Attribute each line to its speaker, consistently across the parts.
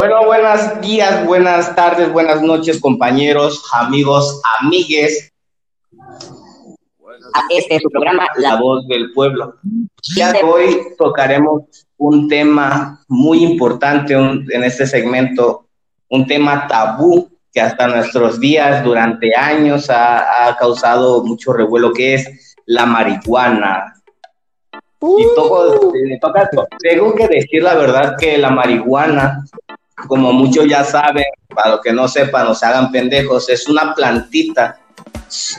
Speaker 1: Bueno, buenos días, buenas tardes, buenas noches, compañeros, amigos, amigues. A este es su programa La Voz del Pueblo. Ya hoy tocaremos un tema muy importante en este segmento, un tema tabú que hasta nuestros días, durante años, ha, causado mucho revuelo, que es la marihuana. Y todo, tengo que decir la verdad que la marihuana como muchos ya saben, para los que no sepan o se hagan pendejos, es una plantita,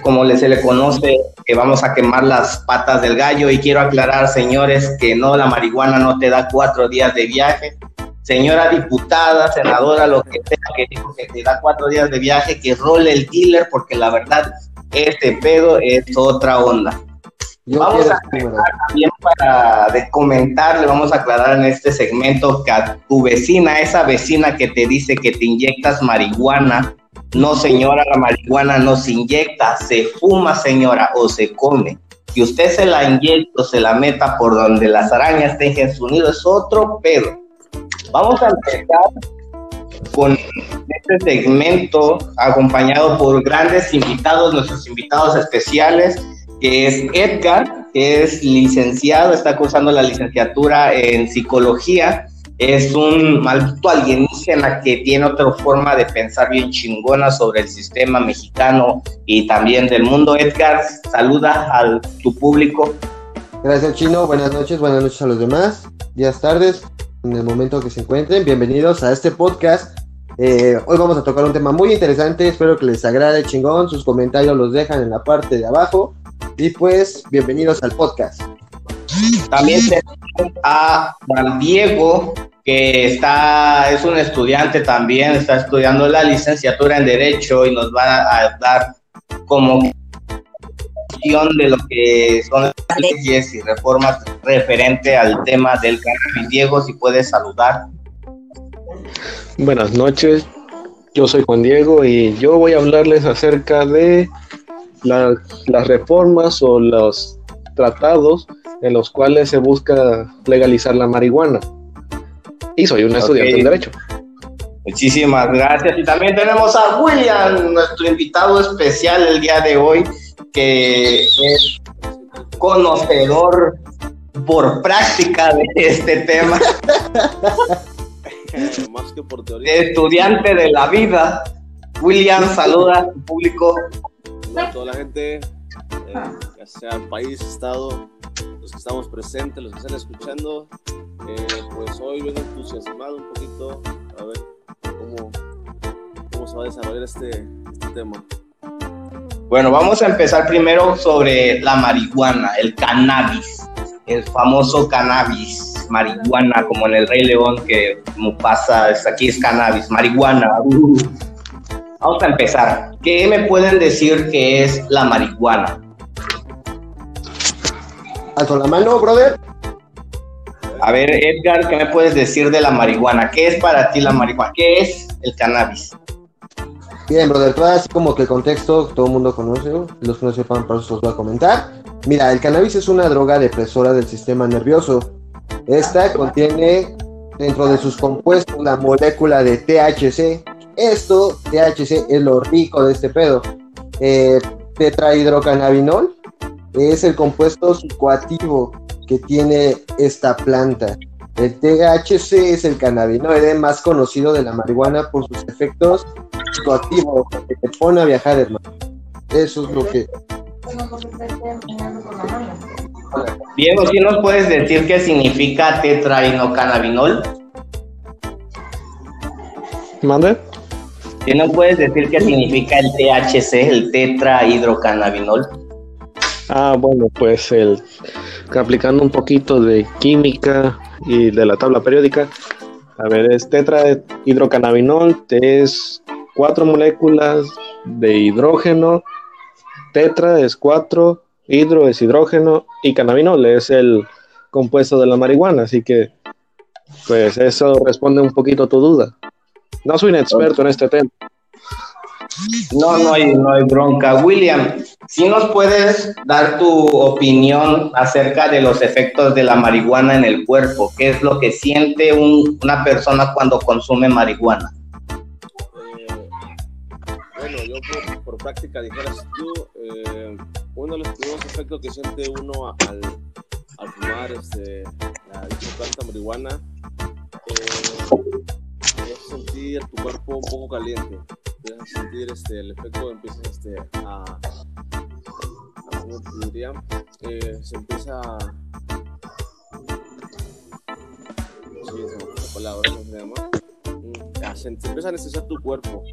Speaker 1: como se le conoce, que vamos a quemar las patas del gallo. Y quiero aclarar, señores, que no, la marihuana no te da cuatro días de viaje. Señora diputada, senadora, lo que sea que dijo que te da cuatro días de viaje, que role el dealer, porque la verdad, este pedo es otra onda vamos a también para de comentar, le vamos a aclarar en este segmento que a tu vecina, esa vecina que te dice que te inyectas marihuana, no señora, la marihuana no se inyecta, se fuma señora o se come. Que usted se la inyecta o se la meta por donde las arañas tengan su nido es otro pedo. Vamos a empezar con este segmento acompañado por grandes invitados, nuestros invitados especiales que es Edgar, que es licenciado, está cursando la licenciatura en psicología. Es un maldito alienígena que tiene otra forma de pensar bien chingona sobre el sistema mexicano y también del mundo. Edgar, saluda a tu público.
Speaker 2: Gracias, Chino. Buenas noches, buenas noches a los demás. Días, tardes, en el momento que se encuentren. Bienvenidos a este podcast. Eh, hoy vamos a tocar un tema muy interesante. Espero que les agrade chingón. Sus comentarios los dejan en la parte de abajo. Y pues, bienvenidos al podcast.
Speaker 1: También tenemos a Juan Diego, que está, es un estudiante también, está estudiando la licenciatura en Derecho y nos va a dar como de lo que son las leyes y reformas referente al tema del cannabis. Diego, si puedes saludar.
Speaker 3: Buenas noches, yo soy Juan Diego y yo voy a hablarles acerca de las reformas o los tratados en los cuales se busca legalizar la marihuana. Y soy un estudiante de Derecho.
Speaker 1: Muchísimas gracias. Y también tenemos a William, nuestro invitado especial el día de hoy, que es conocedor por práctica de este tema. Más que por teoría. Estudiante de la vida. William, saluda a tu público
Speaker 4: a toda la gente, eh, ya sea país, estado, los que estamos presentes, los que están escuchando. Eh, pues hoy vengo entusiasmado un poquito a ver cómo, cómo se va a desarrollar este, este tema.
Speaker 1: Bueno, vamos a empezar primero sobre la marihuana, el cannabis, el famoso cannabis, marihuana, como en el Rey León, que como pasa, aquí es cannabis, marihuana. Uh. Vamos a empezar. ¿Qué me pueden decir que es la marihuana?
Speaker 2: Alto la mano, brother.
Speaker 1: A ver, Edgar, ¿qué me puedes decir de la marihuana? ¿Qué es para ti la marihuana? ¿Qué es el cannabis?
Speaker 2: Bien, brother, todo así como que el contexto todo el mundo conoce, los que no sepan, por eso os voy a comentar. Mira, el cannabis es una droga depresora del sistema nervioso. Esta contiene dentro de sus compuestos la molécula de THC, esto, THC, es lo rico de este pedo. Eh, tetrahidrocannabinol es el compuesto psicoactivo que tiene esta planta. El THC es el cannabinoide más conocido de la marihuana por sus efectos psicoactivos, que te pone a viajar, hermano. Eso es lo que.
Speaker 1: Diego, ¿sí nos puedes decir qué significa tetrahidrocannabinol?
Speaker 3: ¿Mande?
Speaker 1: ¿Qué no puedes decir qué significa el THC, el tetrahidrocannabinol?
Speaker 3: Ah, bueno, pues el aplicando un poquito de química y de la tabla periódica. A ver, es tetrahidrocannabinol, es cuatro moléculas de hidrógeno, tetra es cuatro, hidro es hidrógeno y cannabinol es el compuesto de la marihuana, así que pues eso responde un poquito a tu duda. No soy un experto en este tema.
Speaker 1: No, no hay, no hay bronca. William, si nos puedes dar tu opinión acerca de los efectos de la marihuana en el cuerpo. ¿Qué es lo que siente una persona cuando consume marihuana?
Speaker 4: Eh, bueno, yo por, práctica dijeras tú, eh, uno de los primeros efectos que siente uno al, al fumar este, la planta marihuana eh, sentir tu cuerpo un poco caliente empiezas a sentir este, el efecto, empiezas este, a, a ¿cómo te diría? Eh, se empieza a... Sí, esa la palabra, ¿cómo se llama? Mm, se, empieza a anestesiar tu cuerpo.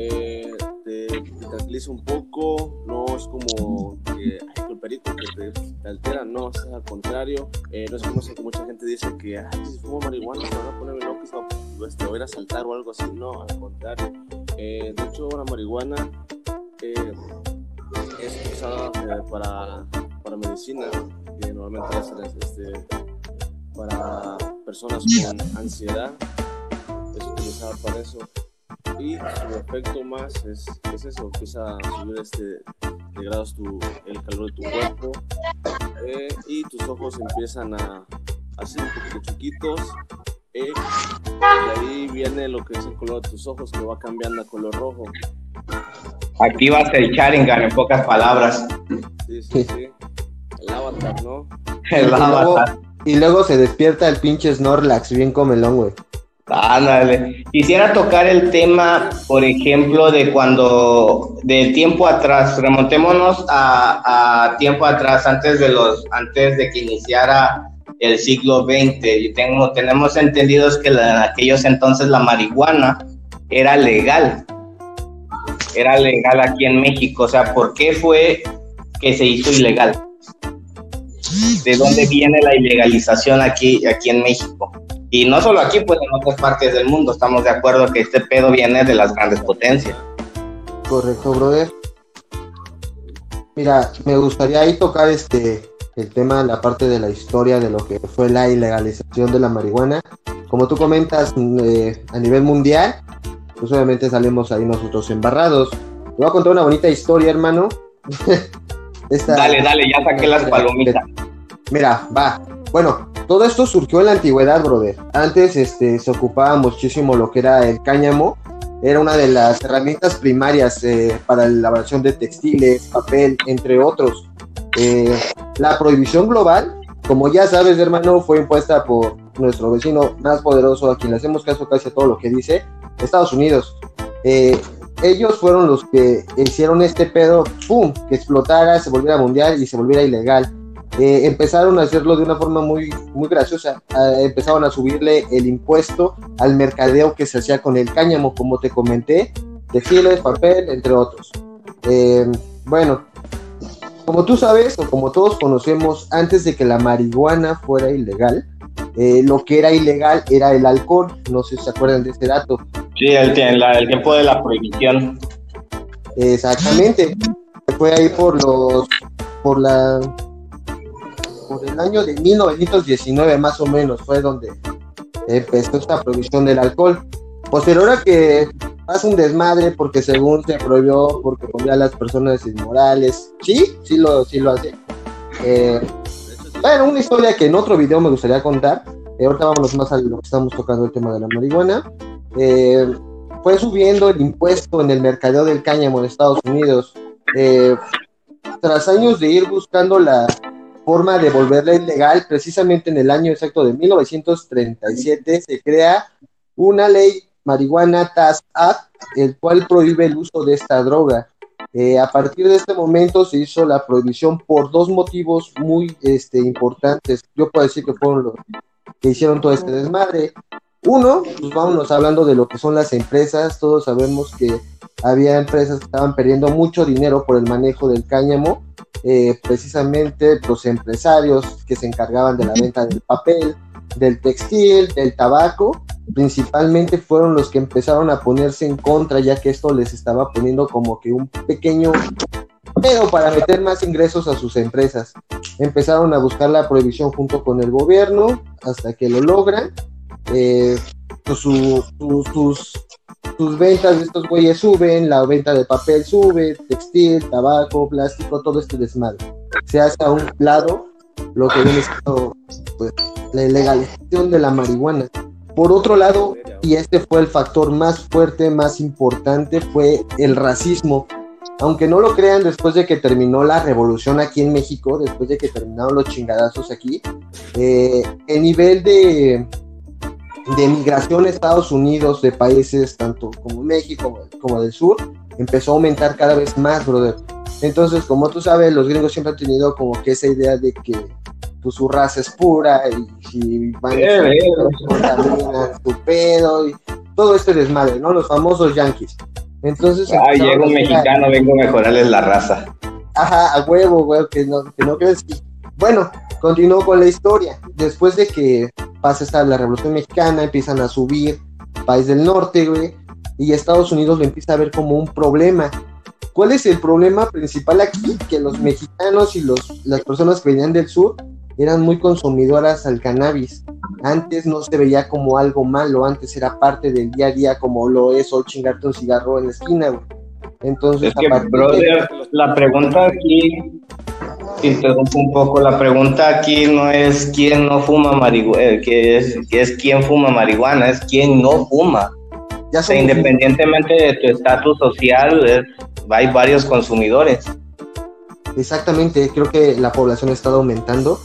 Speaker 4: Eh, te, te, tranquiliza un poco, no es como que hay el perico que te, te, altera, no, es al contrario, eh, no es como que mucha gente dice que si fumo marihuana se van a ponerme loco, este, voy a ir a saltar o algo así, no, al contrario, eh, de hecho, la marihuana eh, es usada para, para, medicina, que normalmente es este, para personas con ansiedad, es utilizada para eso. Y su efecto más es, es eso, empieza a subir este, de grados tu, el calor de tu cuerpo y tus ojos empiezan a, a ser un poquito chiquitos y ahí viene lo que es el color de tus ojos, que va cambiando a color rojo.
Speaker 1: Activas el Sharingan en pocas palabras.
Speaker 4: Sí, sí, sí. El avatar, ¿no?
Speaker 2: El avatar. y luego se despierta el pinche Snorlax, bien comelón, güey.
Speaker 1: Ándale. Quisiera tocar el tema, por ejemplo, de cuando, de tiempo atrás, remontémonos a, a tiempo atrás, antes de los, antes de que iniciara el siglo XX. Y tengo, tenemos entendidos que en aquellos entonces la marihuana era legal. Era legal aquí en México. O sea, ¿por qué fue que se hizo ilegal? ¿De dónde viene la ilegalización aquí, aquí en México? Y no solo aquí, pues en otras partes del mundo. Estamos de acuerdo que este pedo viene de las grandes potencias.
Speaker 2: Correcto, brother. Mira, me gustaría ahí tocar este el tema, la parte de la historia de lo que fue la ilegalización de la marihuana. Como tú comentas, eh, a nivel mundial, pues obviamente salimos ahí nosotros embarrados. Te voy a contar una bonita historia, hermano.
Speaker 1: dale, dale, ya saqué las palomitas.
Speaker 2: Mira, va. Bueno, todo esto surgió en la antigüedad, brother. Antes este, se ocupaba muchísimo lo que era el cáñamo. Era una de las herramientas primarias eh, para la elaboración de textiles, papel, entre otros. Eh, la prohibición global, como ya sabes, hermano, fue impuesta por nuestro vecino más poderoso, a quien le hacemos caso casi a todo lo que dice, Estados Unidos. Eh, ellos fueron los que hicieron este pedo, ¡pum!, que explotara, se volviera mundial y se volviera ilegal. Eh, empezaron a hacerlo de una forma muy, muy graciosa. empezaron a subirle el impuesto al mercadeo que se hacía con el cáñamo, como te comenté, textiles, papel, entre otros. bueno, como tú sabes, o como todos conocemos, antes de que la marihuana fuera ilegal, eh, lo que era ilegal era el alcohol. No sé si se acuerdan de ese dato.
Speaker 1: Sí, el, el tiempo de la prohibición.
Speaker 2: Exactamente. Fue ahí por los. por la. Por el año de 1919, más o menos, fue donde empezó esta prohibición del alcohol. Posterior a que hace un desmadre porque según se prohibió, porque ponía a las personas inmorales. Sí, sí lo, sí lo hace. Eh, bueno, una historia que en otro video me gustaría contar. Eh, ahorita vámonos más a lo que estamos tocando, el tema de la marihuana. Eh, fue subiendo el impuesto en el mercadeo del cáñamo en Estados Unidos. tras años de ir buscando la forma de volverla ilegal, precisamente en el año exacto de 1937 se crea una ley Marihuana Task Act, el cual prohíbe el uso de esta droga. Eh, a partir de este momento se hizo la prohibición por dos motivos muy este, importantes. Yo puedo decir que fueron los que hicieron todo este desmadre. Uno, pues vámonos hablando de lo que son las empresas. Todos sabemos que había empresas que estaban perdiendo mucho dinero por el manejo del cáñamo. Eh, precisamente los empresarios que se encargaban de la venta del papel, del textil, del tabaco, principalmente fueron los que empezaron a ponerse en contra, ya que esto les estaba poniendo como que un pequeño pero para meter más ingresos a sus empresas. Empezaron a buscar la prohibición junto con el gobierno hasta que lo logran. Eh, pues sus sus ventas de estos güeyes suben, la venta de papel sube, textil, tabaco, plástico, todo este desmadre. Se hace a un lado lo que viene siendo pues, la legalización de la marihuana. Por otro lado, y este fue el factor más fuerte, más importante, fue el racismo. Aunque no lo crean, después de que terminó la revolución aquí en México, después de que terminaron los chingadazos aquí, eh, el nivel de, de migración a Estados Unidos de países tanto como México como del sur empezó a aumentar cada vez más, brother. Entonces, como tú sabes, los gringos siempre han tenido como que esa idea de que pues, su raza es pura y si van a su pedo y todo este desmadre, ¿no? Los famosos yankees. Entonces.
Speaker 1: Ah, llega un mexicano, vengo a mejorarles la raza.
Speaker 2: Ajá, a huevo, güey, que no, que no crees. Bueno, continuó con la historia. Después de que pasa esta la Revolución Mexicana, empiezan a subir país del norte, güey, y Estados Unidos lo empieza a ver como un problema. ¿Cuál es el problema principal aquí? Que los mexicanos y los, las personas que venían del sur eran muy consumidoras al cannabis. Antes no se veía como algo malo, antes era parte del día a día como lo es o chingarte un cigarro en la esquina, güey. Entonces,
Speaker 1: es que, brother, la pregunta aquí, interrumpo un poco, la pregunta aquí no es quién no fuma marihuana, eh, que es, que es quién fuma marihuana, es quién no fuma. Ya o independientemente de tu estatus social, hay varios consumidores.
Speaker 2: Exactamente, creo que la población ha estado aumentando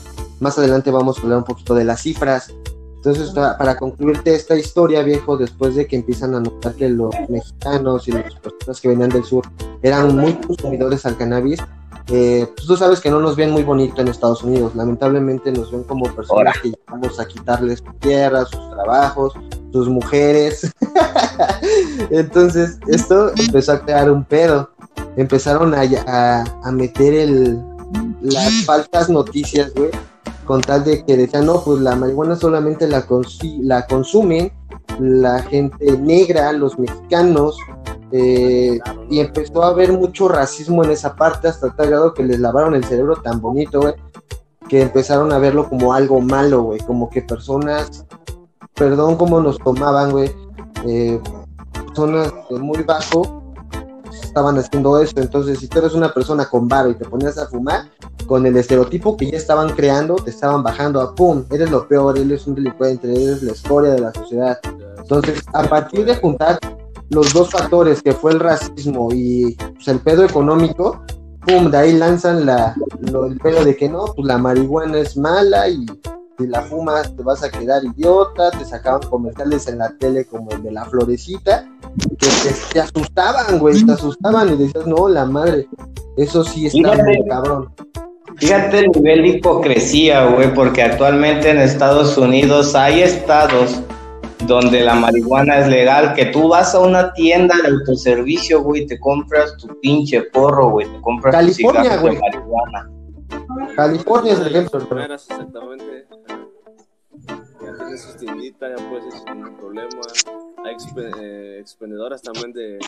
Speaker 2: más adelante vamos a hablar un poquito de las cifras. Entonces, para concluirte esta historia, viejo, después de que empiezan a notar que los mexicanos y las personas que venían del sur eran muy consumidores al cannabis, eh, pues tú sabes que no nos ven muy bonito en Estados Unidos. Lamentablemente nos ven como personas que vamos a quitarles su tierra, sus trabajos, sus mujeres. Entonces, esto empezó a crear un pedo. Empezaron a, a, a meter el, las falsas noticias, güey, con tal de que decían, no, pues la marihuana solamente la, la consumen la gente negra, los mexicanos, eh, y empezó a haber mucho racismo en esa parte hasta tal grado que les lavaron el cerebro tan bonito, güey, que empezaron a verlo como algo malo, güey, como que personas, perdón cómo nos tomaban, güey, eh, personas de muy bajo estaban haciendo eso, entonces si tú eres una persona con varo y te ponías a fumar, con el estereotipo que ya estaban creando, te estaban bajando a pum, eres lo peor, eres un delincuente, eres la escoria de la sociedad. Entonces, a partir de juntar los dos factores, que fue el racismo y pues, el pedo económico, pum, de ahí lanzan la, el pedo de que no, pues la marihuana es mala y si la fumas te vas a quedar idiota, te sacaban comerciales en la tele como el de la florecita, que te, asustaban, güey, te asustaban y decías, no, la madre, eso sí está muy cabrón.
Speaker 1: Fíjate el nivel de hipocresía, güey, porque actualmente en Estados Unidos hay estados donde la marihuana es legal, que tú vas a una tienda de autoservicio, güey, te compras tu pinche porro, güey, te compras
Speaker 2: California,
Speaker 1: tu
Speaker 2: güey. de marihuana. California es el ejemplo.
Speaker 4: Exactamente. Ya tienes su tiendita, ya puedes ir sin problema. Hay eh, expendedoras también de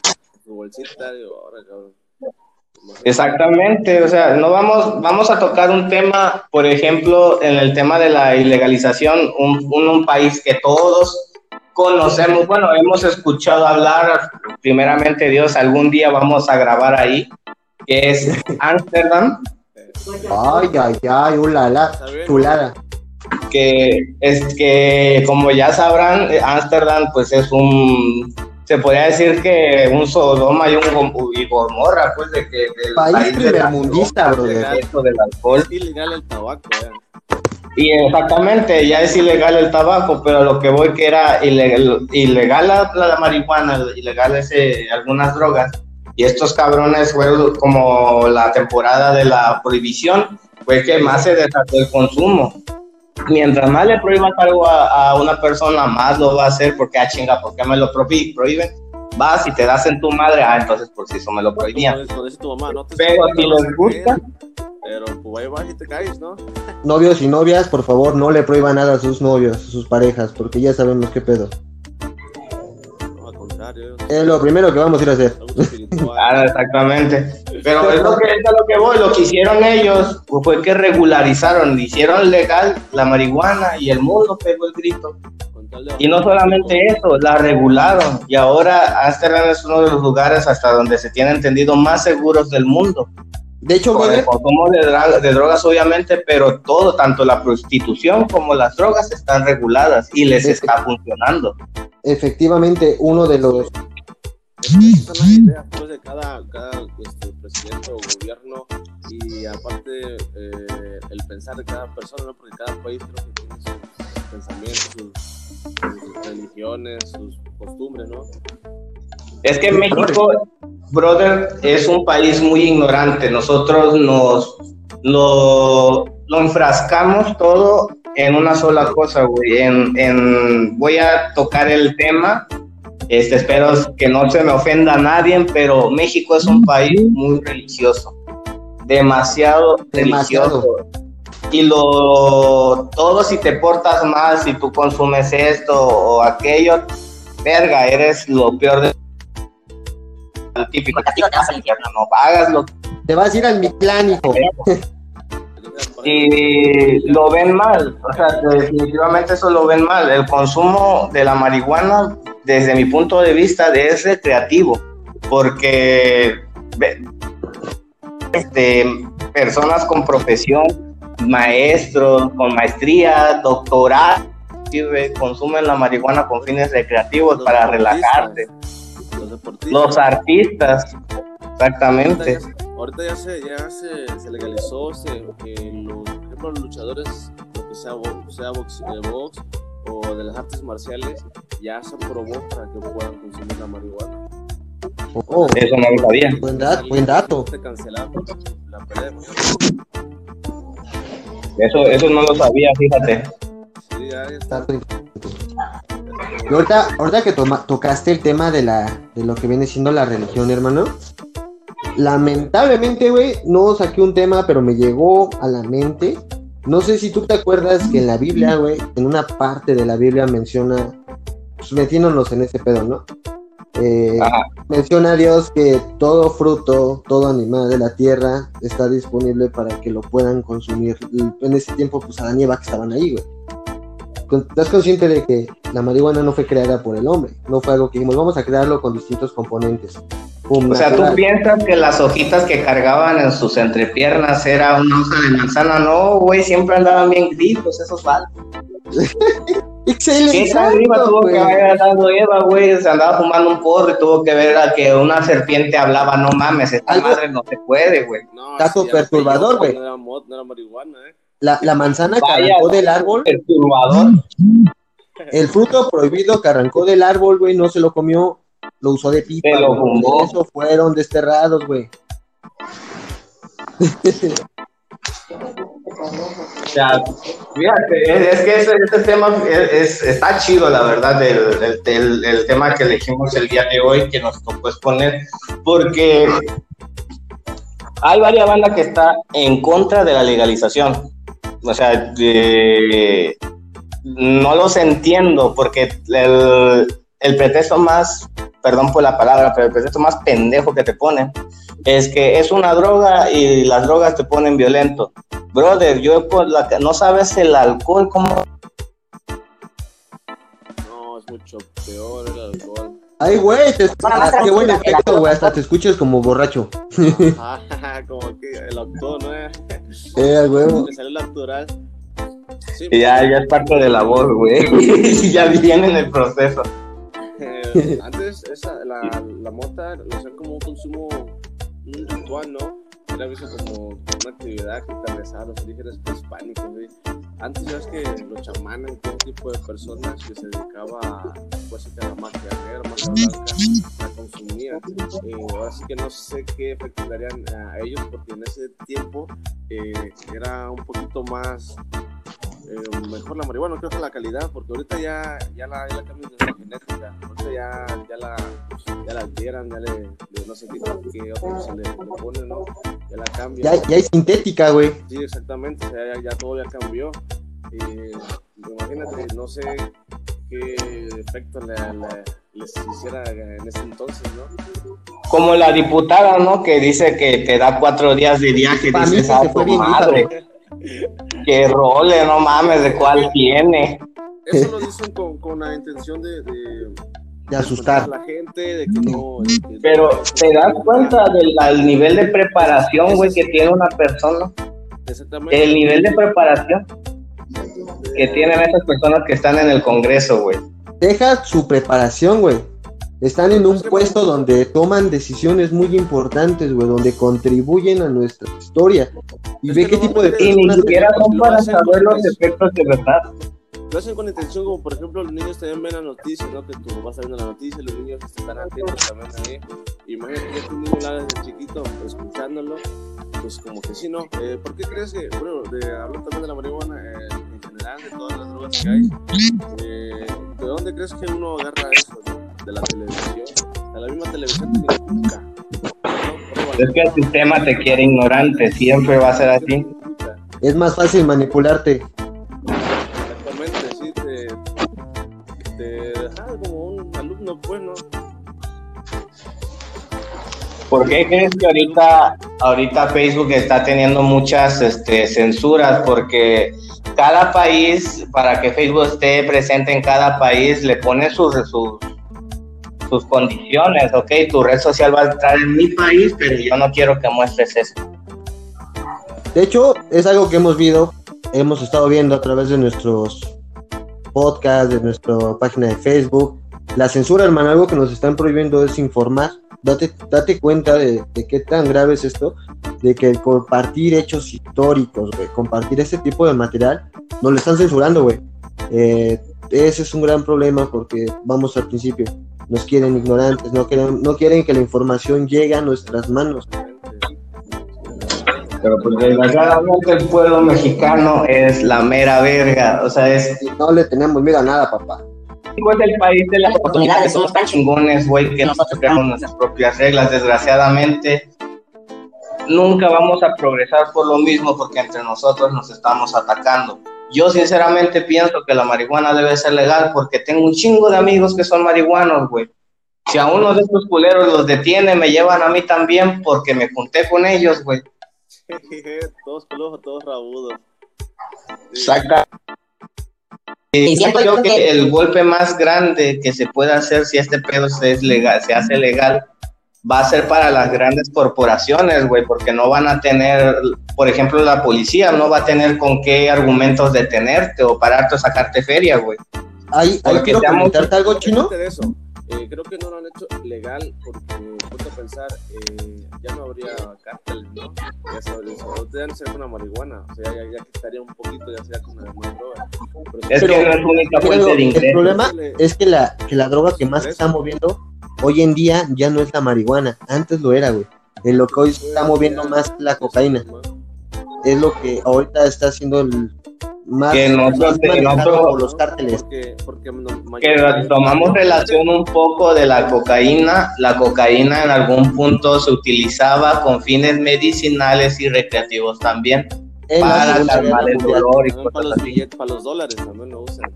Speaker 4: tu bolsita, digo, ahora cabrón.
Speaker 1: Exactamente, o sea, no vamos, vamos a tocar un tema, por ejemplo, en el tema de la ilegalización, un, un, país que todos conocemos, bueno, hemos escuchado hablar, primeramente Dios, algún día vamos a grabar ahí, que es Ámsterdam.
Speaker 2: Ay, ay, ay, ulala, chulada.
Speaker 1: Que es que, como ya sabrán, Ámsterdam pues es un se podría decir que un Sodoma y un y Gomorra, pues, de que
Speaker 2: del país, país primermundista, bro,
Speaker 1: del alcohol.
Speaker 4: Es ilegal el tabaco, ya.
Speaker 1: Y exactamente, ya es ilegal el tabaco, pero lo que voy que era ilegal, ilegal la, la, marihuana, ilegal ese, algunas drogas. Y estos cabrones fue como la temporada de la prohibición, fue que más se desató el consumo mientras más le prohíbas algo a, una persona, más lo va a hacer porque, ah, chinga, ¿por qué me lo prohíben? Vas y te das en tu madre, ah, entonces por si eso me lo prohibían. Pero si les gusta...
Speaker 4: Pero pues ahí vas y te caes, ¿no?
Speaker 2: Novios y novias, por favor, no le prohíban nada a sus novios, a sus parejas, porque ya sabemos qué pedo. Es lo primero que vamos a ir a hacer.
Speaker 1: Claro, exactamente. Pero es lo que, es lo que voy, lo que hicieron ellos fue que regularizaron, hicieron legal la marihuana y el mundo pegó el grito. Y no solamente eso, la regularon y ahora Ámsterdam es uno de los lugares hasta donde se tiene entendido más seguros del mundo.
Speaker 2: De hecho,
Speaker 1: con el consumo de, de, drogas, obviamente, pero todo, tanto la prostitución como las drogas, están reguladas y les está funcionando.
Speaker 2: Efectivamente, uno de los.
Speaker 4: Es una idea pues, de cada, cada este, presidente o gobierno y aparte eh, el pensar de cada persona, ¿no? porque cada país creo que tiene sus pensamientos, sus, sus religiones, sus costumbres, ¿no?
Speaker 1: Es que México, brother, es un país muy ignorante. Nosotros nos lo, lo enfrascamos todo en una sola cosa, güey. En, en, voy a tocar el tema. Este, espero que no se me ofenda a nadie, pero México es un país muy religioso. Demasiado, demasiado. religioso. Y lo todo si te portas mal, si tú consumes esto o aquello, verga, eres lo peor de típico, te vas al infierno, no pagas lo
Speaker 2: Te vas a ir al miclánico.
Speaker 1: Y lo ven mal, o sea, definitivamente eso lo ven mal. El consumo de la marihuana, desde mi punto de vista, es recreativo, porque este, personas con profesión, maestros, con maestría, doctorado, consumen la marihuana con fines recreativos para los artistas. exactamente.
Speaker 4: Ahorita ya, se, ya se, se legalizó se, que los, por ejemplo, los luchadores, lo que sea, sea box, eh, box o de las artes marciales, ya se aprobó para que puedan consumir la marihuana.
Speaker 1: Oh, eso no lo sabía.
Speaker 2: Buen, dato, buen dato.
Speaker 4: La pelea
Speaker 1: eso, eso no lo sabía, fíjate.
Speaker 4: Sí, ya está.
Speaker 2: Y ahorita, ahorita que tocaste el tema de, la, de lo que viene siendo la religión, hermano, lamentablemente, güey, no saqué un tema, pero me llegó a la mente. No sé si tú te acuerdas que en la Biblia, güey, en una parte de la Biblia menciona, pues metiéndonos en ese pedo, ¿no? Eh, menciona a Dios que todo fruto, todo animal de la tierra está disponible para que lo puedan consumir. en ese tiempo, pues a la nieva que estaban ahí, güey estás consciente de que la marihuana no fue creada por el hombre, no fue algo que dijimos, vamos a crearlo con distintos componentes.
Speaker 1: o sea, tú piensas que las hojitas que cargaban en sus entrepiernas era una hoja de manzana, no, güey, siempre andaban bien gritos esos balos.
Speaker 2: Excelente.
Speaker 1: ¿Qué arriba tuvo que haber dado Eva, güey? Se andaba fumando un porro y tuvo que ver a que una serpiente hablaba, no mames, esta madre no se puede, güey.
Speaker 2: No, Caso perturbador, güey.
Speaker 4: No era, no era marihuana, eh.
Speaker 2: La, la manzana que arrancó del árbol. El fruto prohibido que arrancó del árbol, güey, no se lo comió, lo usó de pipa.
Speaker 1: Lo
Speaker 2: Eso fueron desterrados, güey.
Speaker 1: Ya, fíjate, es que este, tema es, está chido, la verdad, el, el, el, tema que elegimos el día de hoy, que nos tocó exponer, porque hay varias bandas que están en contra de la legalización o sea, no los entiendo porque el, el, pretexto más, perdón por la palabra, pero el pretexto más pendejo que te ponen es que es una droga y las drogas te ponen violento. Brother, yo por la no sabes el alcohol
Speaker 4: No, es mucho peor el alcohol.
Speaker 2: Ay, güey, te... ah, qué buen efecto, güey, hasta te escuchas como borracho.
Speaker 4: Ah, como que el autor, ¿no?
Speaker 2: Eh, güey.
Speaker 4: Me salió natural.
Speaker 1: Sí, ya, ya es parte de la voz, güey. ya viene en el proceso.
Speaker 4: Eh, antes, esa, la, la mota lo hacían como un consumo un ritual, ¿no? Era visto como una actividad que atravesaba los orígenes prehispánicos. Antes ya es que los chamanes, todo tipo de personas que se dedicaba pues, a la magia negra, magia blanca, la consumían. Eh, ahora sí que no sé qué efecto a ellos, porque en ese tiempo eh, era un poquito más eh, mejor la marihuana, creo que la calidad, porque ahorita ya, ya la, ya la cambian de genética, ahorita ya, ya la ya la alteran, ya le, no sé qué, qué otro se le, le pone, ¿no? Ya la cambian.
Speaker 2: Ya, ya es sintética, güey.
Speaker 4: Sí, exactamente, o sea, ya, ya todo ya cambió. Eh, imagínate, no sé qué efecto le, le, les hiciera en ese entonces, ¿no?
Speaker 1: Como la diputada, ¿no? Que dice que te da cuatro días de viaje,
Speaker 2: Para
Speaker 1: dices,
Speaker 2: mí
Speaker 1: ah,
Speaker 2: se fue
Speaker 1: tu
Speaker 2: bien
Speaker 1: madre. Que role, no mames, de cuál tiene.
Speaker 4: eso lo dicen con, con la intención de, de,
Speaker 2: de asustar
Speaker 4: a la gente, de que no. de
Speaker 1: Pero te das cuenta del nivel de preparación, güey, que tiene una persona.
Speaker 4: Exactamente.
Speaker 1: El nivel de preparación que tienen esas personas que están en el Congreso, güey.
Speaker 2: deja su preparación, güey. Están en un puesto donde toman decisiones muy importantes, güey, donde contribuyen a nuestra historia. Y
Speaker 4: Es
Speaker 2: ve
Speaker 4: que
Speaker 2: qué
Speaker 4: no,
Speaker 2: tipo de
Speaker 1: Y ni siquiera son
Speaker 4: Lo
Speaker 1: para saber los
Speaker 4: intención.
Speaker 1: efectos de verdad.
Speaker 4: Lo hacen con intención, como por ejemplo, los niños también ven la noticia, ¿no? Que tú vas viendo la noticia, los niños están atentos también ahí. Imagínate que tu niño la desde chiquito, escuchándolo, pues como que sí, ¿no? Eh, ¿Por qué crees que, bueno, de, hablo también de la marihuana eh, en general, de todas las drogas que hay, eh, ¿de dónde crees que uno agarra eso, no? De la televisión. De la misma televisión. ¿no?
Speaker 1: Es que el sistema te quiere ignorante, siempre va a ser así.
Speaker 2: es más fácil manipularte.
Speaker 4: Exactamente, sí, te, te deja como un alumno, pues, ¿no?
Speaker 1: ¿Por qué crees que ahorita, ahorita Facebook está teniendo muchas este, censuras? Porque cada país, para que Facebook esté presente en cada país, le pone sus, sus, sus condiciones, ¿ok? Tu red social va a entrar en mi país, pero yo no quiero que muestres eso.
Speaker 2: De hecho, es algo que hemos visto, hemos estado viendo a través de nuestros podcasts, de nuestra página de Facebook. La censura, hermano, algo que nos están prohibiendo es informar. Date, date cuenta de, qué tan grave es esto, de que compartir hechos históricos, compartir este tipo de material, nos lo están censurando, güey. Eh, ese es un gran problema porque, vamos al principio, nos quieren ignorantes, no quieren, no quieren que la información llegue a nuestras manos.
Speaker 1: Pero pues desgraciadamente el pueblo mexicano es la mera verga, o sea, es
Speaker 2: no le tenemos miedo a nada, papá.
Speaker 1: Es el país de las oportunidades, somos tan chingones, güey, que nosotros creamos nuestras propias reglas. Desgraciadamente, nunca vamos a progresar por lo mismo porque entre nosotros nos estamos atacando. Yo sinceramente pienso que la marihuana debe ser legal porque tengo un chingo de amigos que son marihuanos, güey. Si a uno de estos culeros los detiene, me llevan a mí también porque me junté con ellos, güey.
Speaker 4: todos pelojos, todos rabudos. Sí.
Speaker 1: Saca. Y siento yo que el golpe más grande que se puede hacer si este pedo se, es legal, se hace legal va a ser para las grandes corporaciones, güey, porque no van a tener, por ejemplo, la policía no va a tener con qué argumentos detenerte o pararte o sacarte feria, güey.
Speaker 2: Ahí, ahí quiero comentarte algo chino.
Speaker 4: De eso, eh, creo que no lo han hecho legal porque, ponte a pensar, eh, ya no habría cárteles, ¿no? Ya sabes, o te dan ser con la marihuana, o sea, ya, ya quitaría un poquito, ya sea con la droga. Pero
Speaker 1: Es que no es única fuente de
Speaker 2: el
Speaker 1: ingresos.
Speaker 2: problema es que la, que la droga que más se está moviendo hoy en día ya no es la marihuana. Antes lo era, güey. En lo que hoy se está moviendo más la cocaína. Es lo que ahorita está haciendo el más,
Speaker 1: Que nosotros-
Speaker 2: más
Speaker 1: que
Speaker 2: manejado
Speaker 1: nosotros-
Speaker 2: por los cárteles.
Speaker 4: Porque, porque no-
Speaker 1: que tomamos relación un poco de la cocaína, la cocaína en algún punto se utilizaba con fines medicinales y recreativos también, para calmar el dolor y
Speaker 4: para los billetes, para los dólares también lo usan.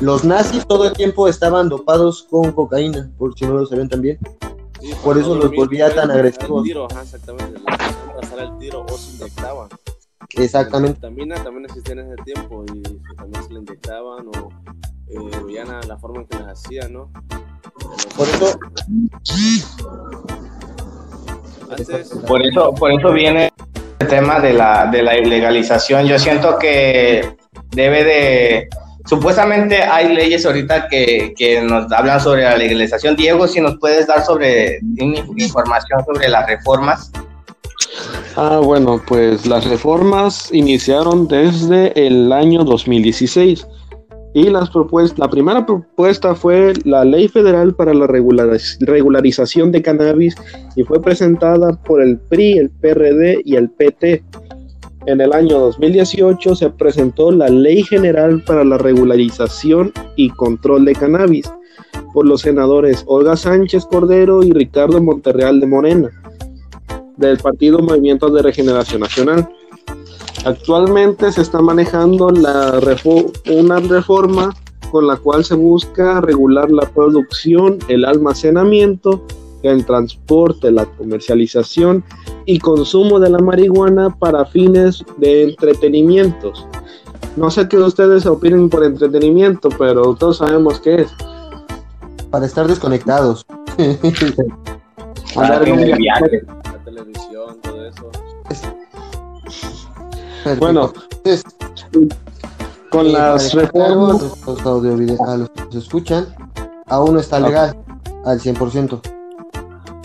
Speaker 2: Los nazis todo el tiempo estaban dopados con cocaína, por si no lo saben también.
Speaker 4: Sí,
Speaker 2: Por eso
Speaker 4: no
Speaker 2: los volvía tan agresivos.
Speaker 4: Tiro, ajá, exactamente. El tiro o se inyectaban.
Speaker 2: Exactamente.
Speaker 4: La vitamina también existía en ese tiempo y también se le inyectaban o eh, veían a la forma en que las hacían, ¿no?
Speaker 2: Por eso,
Speaker 4: Antes,
Speaker 1: Por eso, por eso viene el tema de la, de la ilegalización. Yo siento que debe de... Supuestamente hay leyes ahorita que, que nos hablan sobre la legalización. Diego, si nos puedes dar sobre in- información sobre las reformas.
Speaker 3: Ah, bueno, pues las reformas iniciaron desde el año 2016 y las propuestas, la primera propuesta fue la Ley Federal para la regulariz- regularización de cannabis y fue presentada por el PRI, el PRD y el PT. En el año 2018 se presentó la Ley General para la regularización y control de cannabis por los senadores Olga Sánchez Cordero y Ricardo Monterreal de Morena del Partido Movimiento de Regeneración Nacional. Actualmente se está manejando una reforma con la cual se busca regular la producción, el almacenamiento, el transporte, la comercialización y consumo de la marihuana para fines de entretenimientos. No sé qué ustedes opinen por entretenimiento, pero todos sabemos qué es.
Speaker 2: Para estar desconectados.
Speaker 1: Para tener
Speaker 3: viaje.
Speaker 1: viajes.
Speaker 4: La televisión, todo eso.
Speaker 2: Perfecto.
Speaker 3: Bueno, Con las
Speaker 2: claro a
Speaker 3: reformas,
Speaker 2: los, a que nos escuchan, aún no está legal al 100%.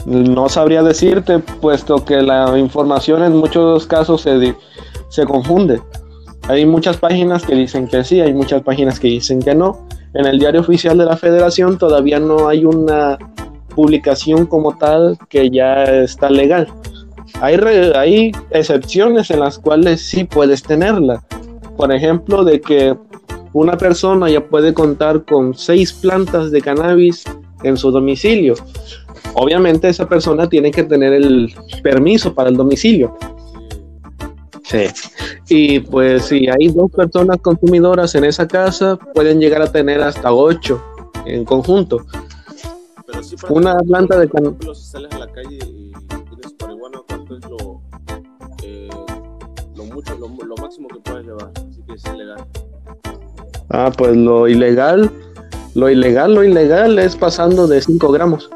Speaker 3: No sabría decirte, puesto que la información en muchos casos se, se confunde. Hay muchas páginas que dicen que sí, hay muchas páginas que dicen que no. En el diario oficial de la federación todavía no hay una publicación como tal que ya está legal. Hay, hay excepciones en las cuales sí puedes tenerla. Por ejemplo, de que una persona ya puede contar con seis plantas de cannabis en su domicilio. Obviamente esa persona tiene que tener el permiso para el domicilio.
Speaker 4: Sí.
Speaker 3: Y pues si hay dos personas consumidoras en esa casa, pueden llegar a tener hasta ocho en conjunto.
Speaker 4: Pero sí, para
Speaker 3: Una planta de can-
Speaker 4: si sales a la calle y tienes marihuana, ¿cuánto es lo, eh, lo mucho, lo, lo máximo que puedes llevar? Así que es ilegal.
Speaker 3: Ah, pues lo ilegal, lo ilegal, lo ilegal es pasando de 5 gramos.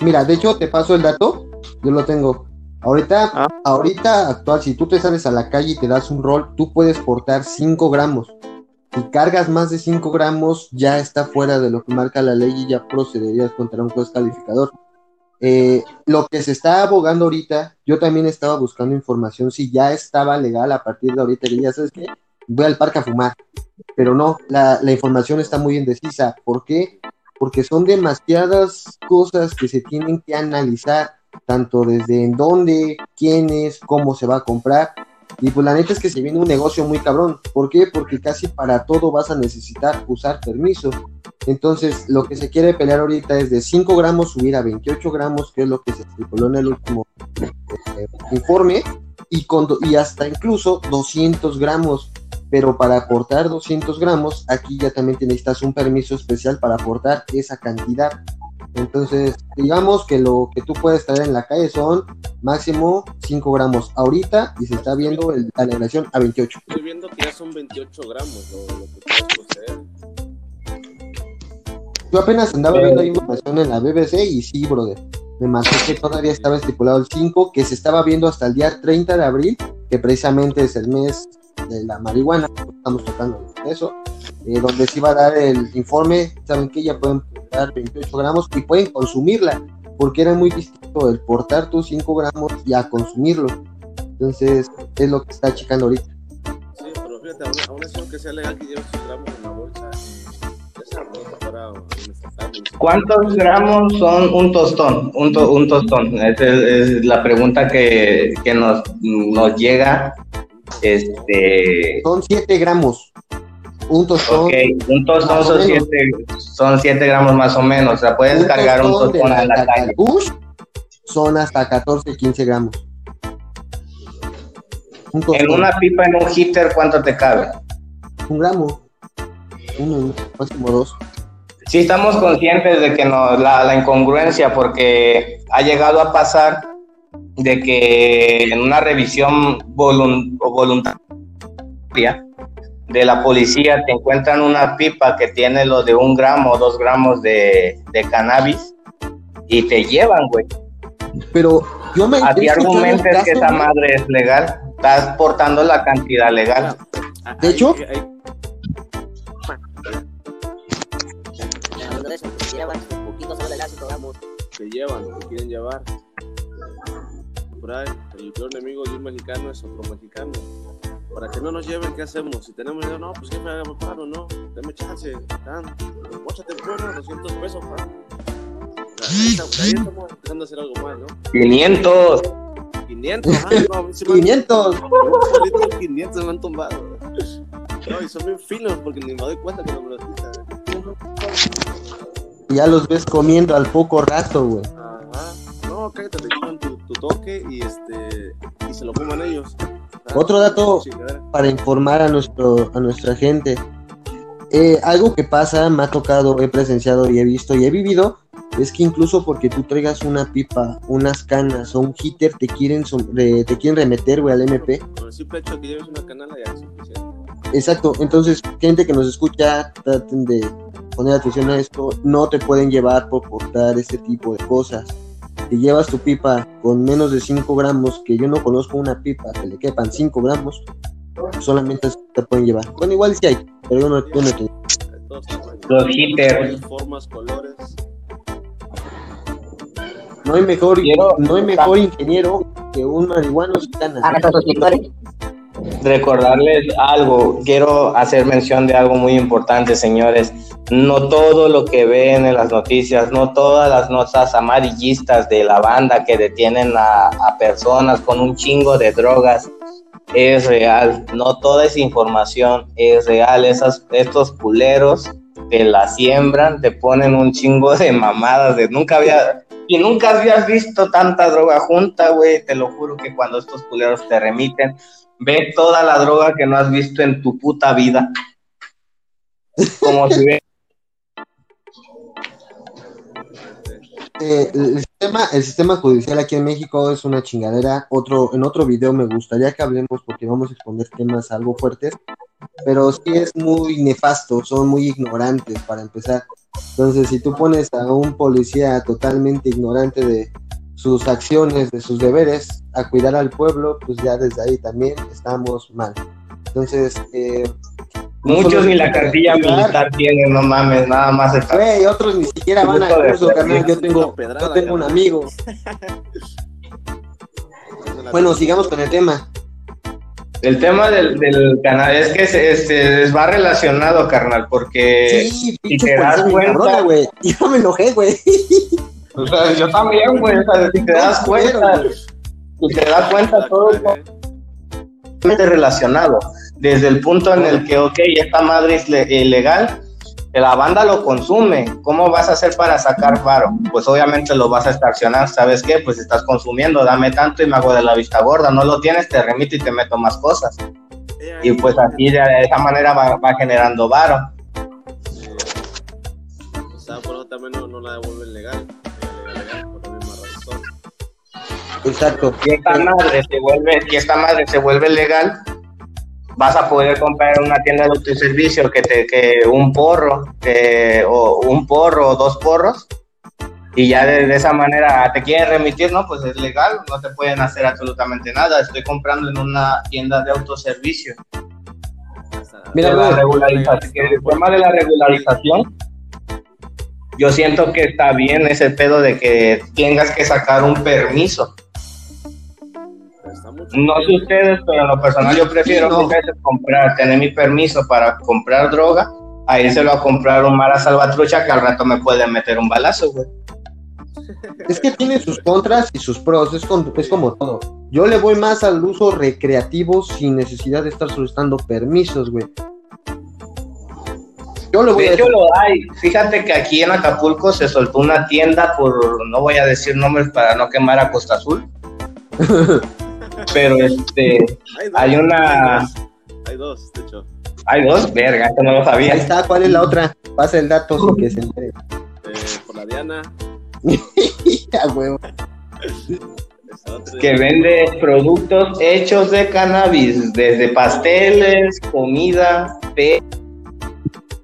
Speaker 2: Mira, de hecho, te paso el dato. Yo lo tengo. Ahorita,
Speaker 3: Ah.
Speaker 2: ahorita actual, si tú te sales a la calle y te das un rol, tú puedes portar 5 gramos. Si cargas más de 5 gramos, ya está fuera de lo que marca la ley y ya procederías contra un juez calificador. Eh, lo que se está abogando ahorita, yo también estaba buscando información si ya estaba legal a partir de ahorita, que ya sabes que voy al parque a fumar, pero no, la, la información está muy indecisa. ¿Por qué? Porque son demasiadas cosas que se tienen que analizar, tanto desde en dónde, quiénes, cómo se va a comprar. Y pues la neta es que se viene un negocio muy cabrón. ¿Por qué? Porque casi para todo vas a necesitar usar permiso. Entonces, lo que se quiere pelear ahorita es de 5 gramos subir a 28 gramos, que es lo que se estipuló en el último eh, informe, y, con, y hasta incluso 200 gramos. Pero para aportar 200 gramos, aquí ya también te necesitas un permiso especial para aportar esa cantidad. Entonces, digamos que lo que tú puedes traer en la calle son máximo 5 gramos ahorita y se está viendo el- la alegación a 28.
Speaker 4: Estoy viendo que ya son 28 gramos lo, lo que puedes.
Speaker 2: Yo apenas andaba
Speaker 1: Eh.
Speaker 2: viendo información en la BBC y sí, brother. Me mató que todavía estaba estipulado el 5, que se estaba viendo hasta el día 30 de abril, que precisamente es el mes de la marihuana, estamos tocando eso, eh, donde se iba a dar el informe, saben que ya pueden portar 28 gramos y pueden consumirla, porque era muy distinto el portar tus 5 gramos y a consumirlo. Entonces, es lo que está checando ahorita.
Speaker 4: Sí, pero fíjate, aún, aún así, aunque sea legal que lleves tus gramos en la bolsa.
Speaker 1: ¿Cuántos gramos son un tostón? Un, to- un tostón. Esa es, es la pregunta que, que nos, nos llega. Este,
Speaker 2: Son 7 gramos. Un tostón.
Speaker 1: ok, un tostón son
Speaker 2: menos.
Speaker 1: 7 son siete gramos más o menos. O sea, puedes cargar un
Speaker 2: tostón de
Speaker 1: en la calle.
Speaker 2: Son hasta 14, 15 gramos. Un
Speaker 1: En una pipa, en un heater, ¿cuánto te cabe?
Speaker 2: un gramo. Uno, máximo dos.
Speaker 1: Sí estamos conscientes de que no, la, la incongruencia, porque ha llegado a pasar de que en una revisión voluntaria de la policía te encuentran una pipa que tiene lo de un gramo o dos gramos de, de cannabis y te llevan, güey.
Speaker 2: Pero yo me.
Speaker 1: A ti
Speaker 2: casos,
Speaker 1: que esa madre es legal, estás portando la cantidad legal.
Speaker 2: De hecho-
Speaker 4: te llevan, te quieren llevar. Por ahí, el peor enemigo de un mexicano es otro mexicano. Para que no nos lleven, ¿qué hacemos? Si tenemos dinero, no, pues jefe, hágame paro, no. Deme chance, dan. Móchate el pueblo, 200 pesos, pa. Sea, Ahí estamos, ahí estamos empezando a hacer algo mal, ¿no?
Speaker 1: 500.
Speaker 4: 500, ah, no, a mí sí me han-
Speaker 2: 500.
Speaker 4: yo solito los 500 me han tumbado. No, y son bien finos porque ni me doy cuenta que no me los quitan.
Speaker 2: Y ya los ves comiendo al poco rato, güey.
Speaker 4: Ajá. No, cállate, te quitan tu, tu toque y este y se lo fuman ellos. Ah,
Speaker 2: Otro dato
Speaker 4: chingadera.
Speaker 2: para informar a, nuestro, a nuestra gente. Eh, algo que pasa, me ha tocado, he presenciado y he visto y he vivido, es que incluso porque tú traigas una pipa, unas canas o un heater, te quieren, te quieren remeter, güey, al MP.
Speaker 4: Con el simple hecho que lleves una canala ya es suficiente.
Speaker 2: Exacto, entonces, gente que nos escucha, traten de poner atención a esto, no te pueden llevar por portar este tipo de cosas. Si llevas tu pipa con menos de 5 gramos, que yo no conozco una pipa que le quepan 5 gramos, solamente te pueden llevar. Bueno, igual sí hay, pero yo no, yo no tengo.
Speaker 1: Los hitters.
Speaker 4: Formas, colores.
Speaker 2: No hay mejor, no hay mejor ingeniero que un marihuano gitana.
Speaker 1: Recordarles algo, quiero hacer mención de algo muy importante, señores. No todo lo que ven en las noticias, no todas las notas amarillistas de la banda que detienen a, personas con un chingo de drogas es real. No toda esa información es real. Esas, estos culeros te la siembran, te ponen un chingo de mamadas de nunca había y nunca habías visto tanta droga junta, güey. Te lo juro que cuando estos culeros te remiten, ve toda la droga que no has visto en tu puta vida. Como si ve.
Speaker 2: Eh, el, sistema, el sistema judicial aquí en México es una chingadera. Otro, en otro video me gustaría que hablemos porque vamos a exponer temas algo fuertes, pero sí es muy nefasto, son muy ignorantes para empezar. Entonces, si tú pones a un policía totalmente ignorante de sus acciones, de sus deberes, a cuidar al pueblo, pues ya desde ahí también estamos mal. Entonces, eh, no
Speaker 1: Muchos ni la cartilla
Speaker 2: cuidar,
Speaker 1: militar tienen, no mames, nada más está.
Speaker 2: Güey, otros ni siquiera van a curso, carnal. Yo
Speaker 4: es
Speaker 2: tengo,
Speaker 4: pedrada,
Speaker 2: yo tengo un amigo.
Speaker 4: Es
Speaker 2: Bueno, sigamos con el tema.
Speaker 1: El tema del, del canal es que se, se- les va relacionado, carnal, porque
Speaker 2: Sí,
Speaker 1: si te das cuenta-
Speaker 2: güey. Ya me enojé, güey.
Speaker 1: O sea, yo también, güey, o sea, si te das cuenta, si te das cuenta, todo totalmente relacionado. Desde el punto en el que, ok, esta madre es le- ilegal, que la banda lo consume, ¿cómo vas a hacer para sacar varo? Pues obviamente lo vas a estacionar, ¿sabes qué? Pues estás consumiendo, dame tanto y me hago de la vista gorda, no lo tienes, te remito y te meto más cosas. Y pues así de, esa manera va, va generando varo.
Speaker 4: O sea, por eso también no, no la devuelven legal,
Speaker 2: Exacto.
Speaker 1: Si esta madre se vuelve, si esta madre se vuelve legal, vas a poder comprar en una tienda de autoservicio que te que un porro, que, o un porro o dos porros, y ya de, de esa manera te quieren remitir, no, pues es legal, no te pueden hacer absolutamente nada. Estoy comprando en una tienda de autoservicio.
Speaker 2: Mira,
Speaker 1: la regularización, el tema de la regularización, yo siento que está bien ese pedo de que tengas que sacar un permiso.
Speaker 4: Mucho
Speaker 1: No sé ustedes, pero en lo personal yo prefiero
Speaker 2: no.
Speaker 1: veces comprar, tener mi permiso para comprar droga, a írselo a comprar un mara salvatrucha que al rato me pueden meter un balazo, güey.
Speaker 2: Es que tiene sus contras y sus pros, es, con- es como todo. Yo le voy más al uso recreativo sin necesidad de estar solicitando permisos, güey. Yo le voy
Speaker 1: De
Speaker 2: a
Speaker 1: lo hay. Fíjate que aquí en Acapulco se soltó una tienda por, no voy a decir nombres para no quemar a Costa Azul, pero este,
Speaker 4: Hay dos,
Speaker 1: hay una-
Speaker 4: Hay dos, hay dos, de hecho.
Speaker 1: hay dos, verga, esto no lo
Speaker 2: Ahí
Speaker 1: sabía.
Speaker 2: está, ¿cuál es la otra? Pasa el dato sin que se entere.
Speaker 4: Eh, por la Diana. Esa otra-
Speaker 1: Que vende productos hechos de cannabis, desde pasteles, comida, té,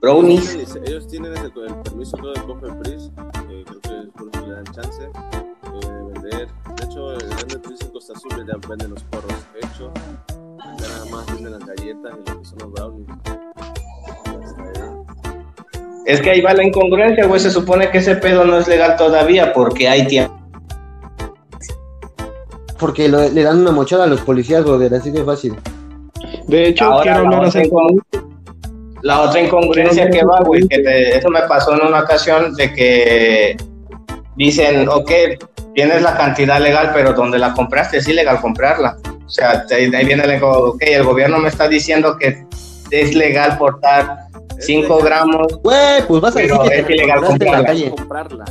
Speaker 1: brownies.
Speaker 4: Ellos- tienen el, el permiso creo, de Cofepris, eh, creo que es por eso le dan chance eh, de vender. Hecho, el en Costa Azul ya venden los porros hechos. Ya nada más venden las galletas y lo que son los brownies.
Speaker 1: Es que ahí va la incongruencia, güey. Se supone que ese pedo no es legal todavía porque hay tiempo.
Speaker 2: Porque lo- le dan una mochada a los policías, brother, así de fácil.
Speaker 3: De hecho,
Speaker 1: Ahora,
Speaker 3: quiero
Speaker 1: la
Speaker 3: hablar
Speaker 1: otra
Speaker 3: acerca
Speaker 1: La otra incongruencia que va, güey, que te- eso me pasó en una ocasión de que dicen, ok, tienes la cantidad legal, pero donde la compraste es ilegal comprarla. O sea, ahí viene el, ok, el gobierno me está diciendo que es legal portar
Speaker 4: Es
Speaker 1: 5
Speaker 4: legal-
Speaker 1: gramos
Speaker 2: Güey, pues vas a decir que
Speaker 1: es ilegal
Speaker 2: la
Speaker 1: comprarla.
Speaker 2: calle.
Speaker 4: comprarla.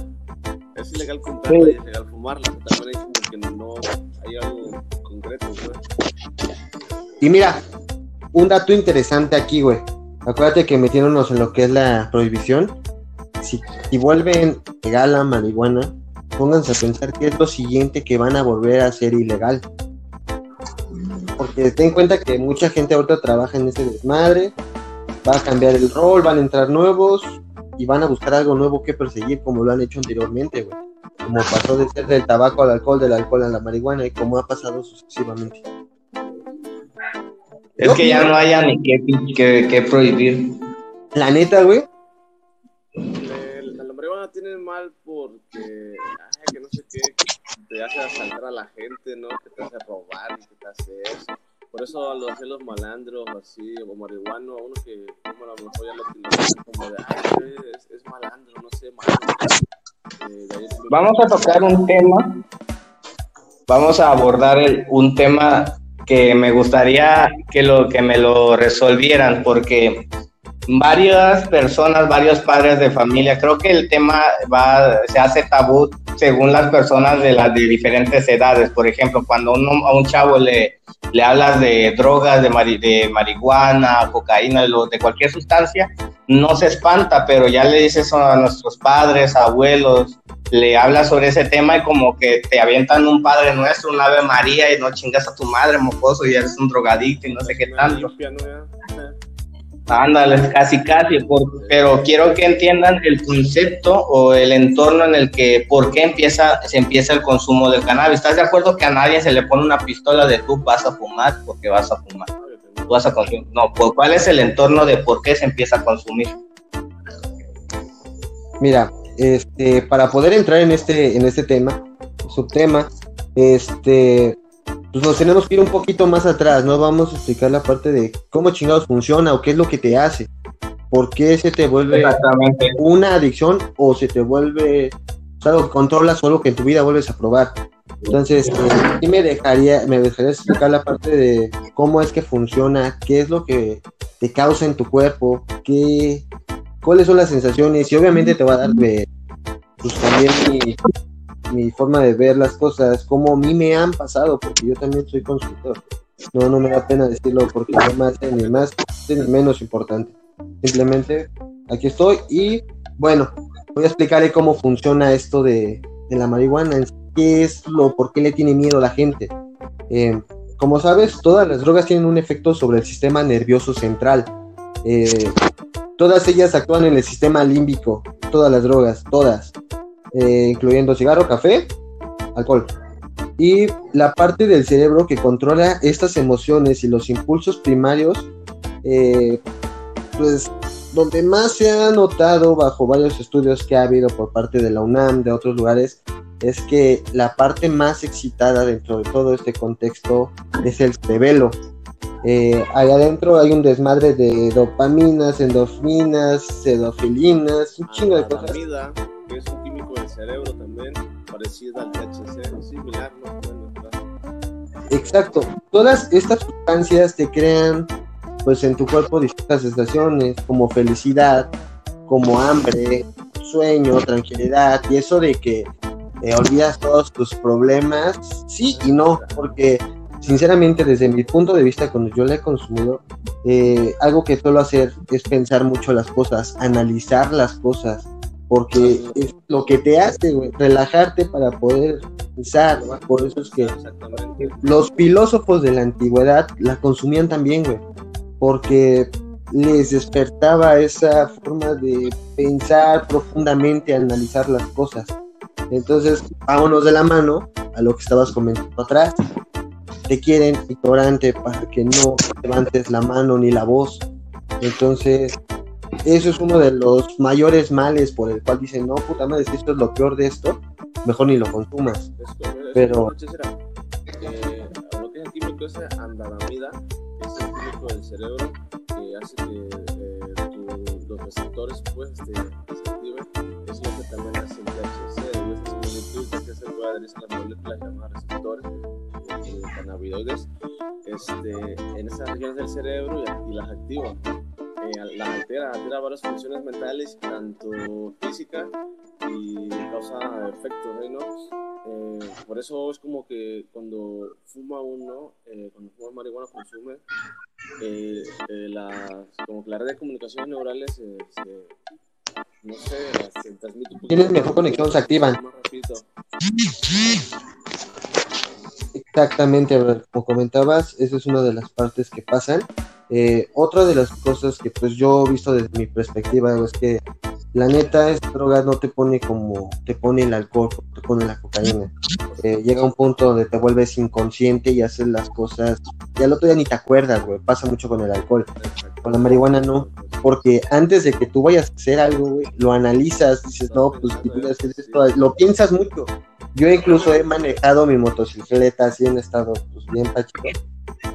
Speaker 4: Es ilegal comprarla y es ilegal fumarla. También como que no hay algo concreto.
Speaker 2: Y mira, un dato interesante aquí, güey. Acuérdate que metiéndonos en lo que es la prohibición. Si, si vuelven legal la marihuana, pónganse a pensar qué es lo siguiente que van a volver a ser ilegal. porque ten en cuenta que mucha gente ahorita trabaja en ese desmadre, va a cambiar el rol, van a entrar nuevos y van a buscar algo nuevo que perseguir como lo han hecho anteriormente, güey. Como pasó de ser del tabaco al alcohol, del alcohol a la marihuana y como ha pasado sucesivamente.
Speaker 1: Es que ya no haya ni qué, qué- qué prohibir.
Speaker 2: La neta, güey,
Speaker 4: la marihuana tiene mal porque, ay, que no sé qué, te hace asaltar a la gente, ¿no? Que te hace robar y que te hace eso. Por eso a los, los malandros así, o marihuano, a uno que como a lo mejor ya lo tildan como de, ay, es, es malandro, no sé, malandro. Eh,
Speaker 1: Vamos a tocar un tema. Vamos a abordar el- un tema que me gustaría que lo que me lo resolvieran porque varias personas, varios padres de familia, creo que el tema va se hace tabú según las personas de las de diferentes edades. Por ejemplo, cuando uno, a un chavo le, le hablas de drogas, de, mari- de marihuana, cocaína, de, lo- de cualquier sustancia, no se espanta, pero ya le dices a nuestros padres, abuelos, le hablas sobre ese tema y como que te avientan un Padre Nuestro, un Ave María y no chingas a tu madre, mocoso, y eres un drogadicto y no sé qué tanto.
Speaker 4: Limpia, ¿no? Ya.
Speaker 1: Ándale, casi, casi, pero quiero que entiendan el concepto o el entorno en el que, por qué empieza, se empieza el consumo del cannabis. ¿Estás de acuerdo que a nadie se le pone una pistola de tú vas a fumar porque vas a fumar? Tú vas a consumir. No, ¿cuál es el entorno de por qué se empieza a consumir?
Speaker 2: Mira, este, para poder entrar en este, en este tema, subtema, este, pues nos tenemos que ir un poquito más atrás, ¿no? Vamos a explicar la parte de cómo chingados funciona o qué es lo que te hace, por qué se te vuelve una adicción o se te vuelve o sea, algo que controlas o algo que en tu vida vuelves a probar. Entonces, eh, sí me dejaría, me dejaría explicar la parte de cómo es que funciona, qué es lo que te causa en tu cuerpo, qué, cuáles son las sensaciones y obviamente te va a dar de, pues también mi, mi forma de ver las cosas, cómo a mí me han pasado, porque yo también soy consumidor. No, no me da pena decirlo porque no me hace ni más ni menos importante. Simplemente aquí estoy y bueno, voy a explicarle cómo funciona esto de, la marihuana, qué es lo, por qué le tiene miedo la gente. Eh, como sabes, todas las drogas tienen un efecto sobre el sistema nervioso central. Eh, todas ellas actúan en el sistema límbico, todas las drogas, todas, eh, incluyendo cigarro, café, alcohol. Y la parte del cerebro que controla estas emociones y los impulsos primarios, eh, pues donde más se ha notado bajo varios estudios que ha habido por parte de la UNAM, de otros lugares, es que la parte más excitada dentro de todo este contexto es el cerebelo. Eh, ahí adentro hay un desmadre de dopaminas, endorfinas, sedofilinas, un chingo de
Speaker 4: La
Speaker 2: cosas.
Speaker 4: vida, es un cerebro también, parecido al THC, similar, ¿no?
Speaker 2: Exacto. Todas estas sustancias te crean, pues, en tu cuerpo distintas sensaciones, como felicidad, como hambre, sueño, tranquilidad, y eso de que eh, olvidas todos tus problemas, sí y no, porque sinceramente desde mi punto de vista cuando yo la he consumido, eh, algo que suelo hacer es pensar mucho las cosas, analizar las cosas, porque es lo que te hace güey, relajarte para poder pensar, por eso es que los filósofos de la antigüedad la consumían también, güey, porque les despertaba esa forma de pensar profundamente, analizar las cosas. Entonces, vámonos de la mano a lo que estabas comentando atrás. Te quieren ignorante para que no levantes la mano ni la voz. Entonces, eso es uno de los mayores males por el cual dicen, no, puta madre, si esto es lo peor de esto, mejor ni lo consumas.
Speaker 4: Es como- es
Speaker 2: Pero-
Speaker 4: era, eh, lo que es el químico ese andalamida, es el químico del cerebro que hace que eh, tu- los receptores pues este, se activen, es lo que también hace el THC, y esta similitud que se puede adherirse a las moléculas llamadas receptores eh, cannabinoides este, en esas regiones del cerebro y, y las activa. Eh, las altera, altera varias funciones mentales, tanto físicas y causa efectos, ¿eh, ¿no? Eh, por eso es como que cuando fuma uno, eh, cuando fuma marihuana consume, eh, eh, las, como que la red de comunicaciones neurales se, no sé, se transmite un poquito
Speaker 2: Tienes mejor conexión, se activan. Exactamente, como comentabas, esa es una de las partes que pasan. Eh, otra de las cosas que pues yo he visto desde mi perspectiva es que la neta esta droga no te pone como te pone el alcohol, te pone la cocaína. Eh, llega un punto donde te vuelves inconsciente y haces las cosas, ya el otro día ni te acuerdas, güey, pasa mucho con el alcohol. Con la marihuana no, porque antes de que tú vayas a hacer algo, güey, lo analizas, dices, no, pues si a hacer esto, lo piensas mucho. Yo incluso he manejado mi motocicleta así en estado pues, bien pacheco.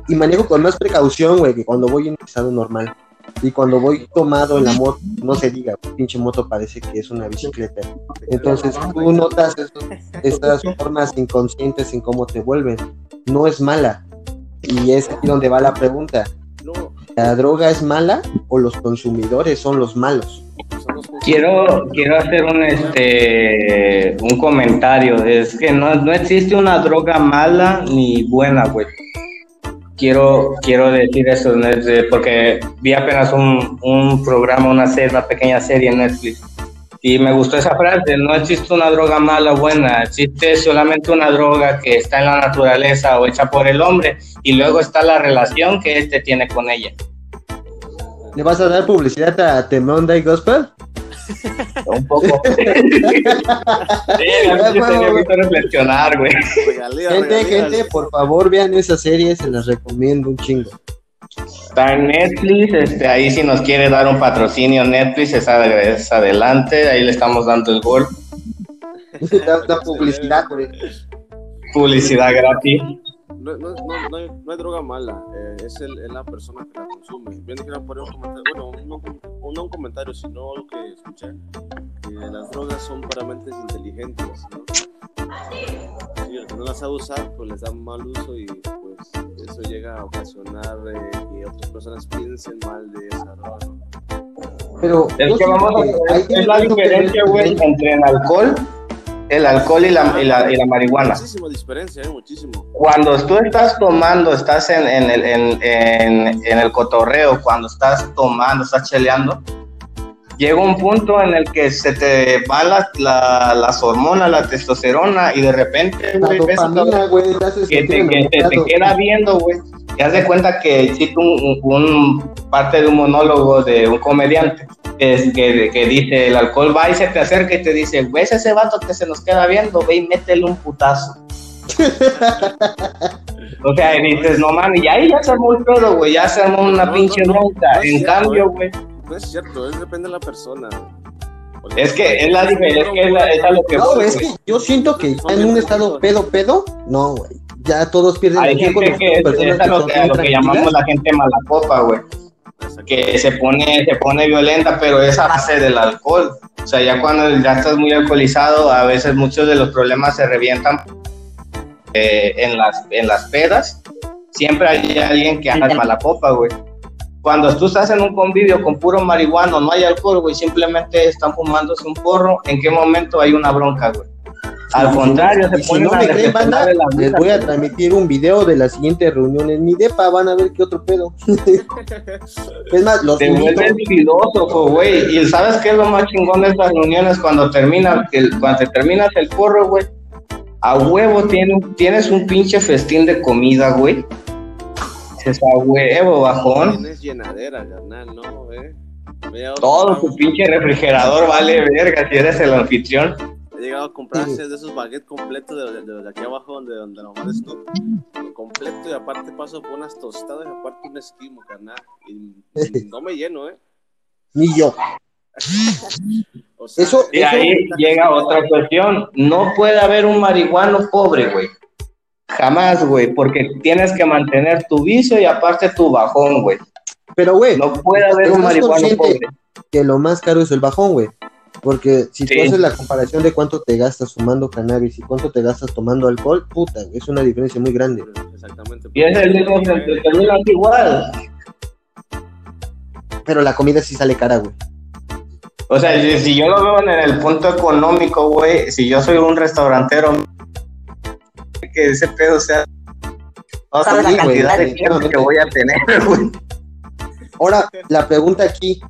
Speaker 2: Y manejo con más precaución, güey, que cuando voy en estado normal. Y cuando voy tomado en la moto, no se diga, pinche moto parece que es una bicicleta. Entonces tú notas estas formas inconscientes en cómo te vuelven. No es mala. Y es aquí donde va la pregunta. ¿La droga es mala o los consumidores son los malos?
Speaker 1: Quiero, quiero hacer un este un comentario. Es que no, no existe una droga mala ni buena, güey. Quiero, quiero decir eso, porque vi apenas un, un programa, una serie, una pequeña serie en Netflix. Y me gustó esa frase, no existe una droga mala o buena, existe solamente una droga que está en la naturaleza o hecha por el hombre y luego está la relación que éste tiene con ella.
Speaker 2: ¿Le vas a dar publicidad a The Monday Gospel?
Speaker 1: Un poco. sí, a mí sí tenía que reflexionar, güey.
Speaker 2: Gente, gente, por favor vean esa serie, se las recomiendo un chingo.
Speaker 1: Está en Netflix, este, ahí si nos quiere dar un patrocinio Netflix, es, ad- es adelante, ahí le estamos dando el gol.
Speaker 2: da, da publicidad, güey.
Speaker 1: Publicidad gratis.
Speaker 4: No, no, no, no hay, no hay droga mala, eh, es, el, es la persona que la consume. Bien dijeron por un comentario, bueno, no, un- no un comentario, sino lo que escuché, que las drogas son para mentes inteligentes, ¿no? Sí, el que no las sabe usar, pues les dan mal uso y pues eso llega a ocasionar eh, que otras personas piensen mal de esa droga. ¿no?
Speaker 2: Pero
Speaker 1: Es que vamos a ver, es la diferencia, güey, entre el alcohol, el alcohol y la, y la, y la marihuana.
Speaker 4: Muchísima diferencia, ¿eh? muchísimo.
Speaker 1: Cuando tú estás tomando, estás en, en el, en, en- en el cotorreo, cuando estás tomando, estás cheleando, llega un punto en el que se te van las, la- las hormonas, la testosterona, y de repente,
Speaker 2: La
Speaker 1: güey, ves
Speaker 2: dopamina, güey,
Speaker 1: que te, que te- queda viendo, güey. Te das de cuenta que existe un, un- un- parte de un monólogo de un comediante es que, que dice, el alcohol va y se te acerca y te dice, ves ese vato que se nos queda viendo, ve y métele un putazo. o sea, y dices, no mames, y ahí ya se armó el pedo, güey, ya se armó una
Speaker 4: No,
Speaker 1: pinche
Speaker 4: no, no,
Speaker 1: bronca. en cambio,
Speaker 4: eh.
Speaker 1: güey,
Speaker 4: No es cierto, es depende de la persona. Porque
Speaker 1: es que es la diferencia, es que es, la- es a lo que
Speaker 2: No, es que yo siento que ya en un estado pedo, pedo, no, güey. Ya todos pierden
Speaker 1: Hay
Speaker 2: el tiempo.
Speaker 1: gente que es, es a lo que, a lo que llamamos la gente mala copa, güey. que se pone, se pone violenta, pero es a base del alcohol. O sea, ya cuando ya estás muy alcoholizado, a veces muchos de los problemas se revientan eh, en, las, en las pedas. Siempre hay alguien que anda mala copa, güey. Cuando tú estás en un convivio con puro marihuano, no hay alcohol, güey, simplemente están fumándose un porro, ¿en qué momento hay una bronca, güey? Al contrario, se
Speaker 2: Y si no
Speaker 1: a
Speaker 2: me creen, banda, les voy a transmitir un video de la siguiente reunión en mi depa, van a ver qué otro pedo. es más, los
Speaker 1: Te vuelves filósofo, güey. Y sabes qué es lo más chingón de estas reuniones cuando termina, el- cuando te terminas el porro, güey. A huevo tiene- tienes un pinche festín de comida, güey. Es a huevo, bajón.
Speaker 4: ¿Eh?
Speaker 1: Todo tu pinche refrigerador vale verga si eres el anfitrión.
Speaker 4: He llegado a comprar de esos baguettes completos de, de- de- de aquí abajo donde, donde tú. Lo completo y aparte paso por unas tostadas y aparte un esquimo, carnal. Y, y no me lleno, ¿eh?
Speaker 2: Ni yo.
Speaker 4: O sea,
Speaker 2: Eso-
Speaker 1: Y ahí llega otra cuestión. No puede haber un marihuano pobre, güey. Jamás, güey, porque tienes que mantener tu vicio y aparte tu bajón, güey.
Speaker 2: Pero, güey,
Speaker 1: No puede haber un
Speaker 2: ¿Estás
Speaker 1: marihuano pobre.
Speaker 2: que lo más caro es el bajón, güey. Porque si tú haces la comparación de cuánto te gastas fumando cannabis y cuánto te gastas tomando alcohol, puta, es una diferencia muy grande.
Speaker 4: Exactamente.
Speaker 1: Y es el mismo, se termina igual.
Speaker 2: Pero la comida sí sale cara, güey.
Speaker 1: O sea, si, si yo lo veo en el punto económico, güey, si yo soy un restaurantero, que ese pedo sea. No
Speaker 5: ¿Sabes la
Speaker 1: cantidad de tiempo que voy a tener, güey.
Speaker 2: Ahora, la pregunta aquí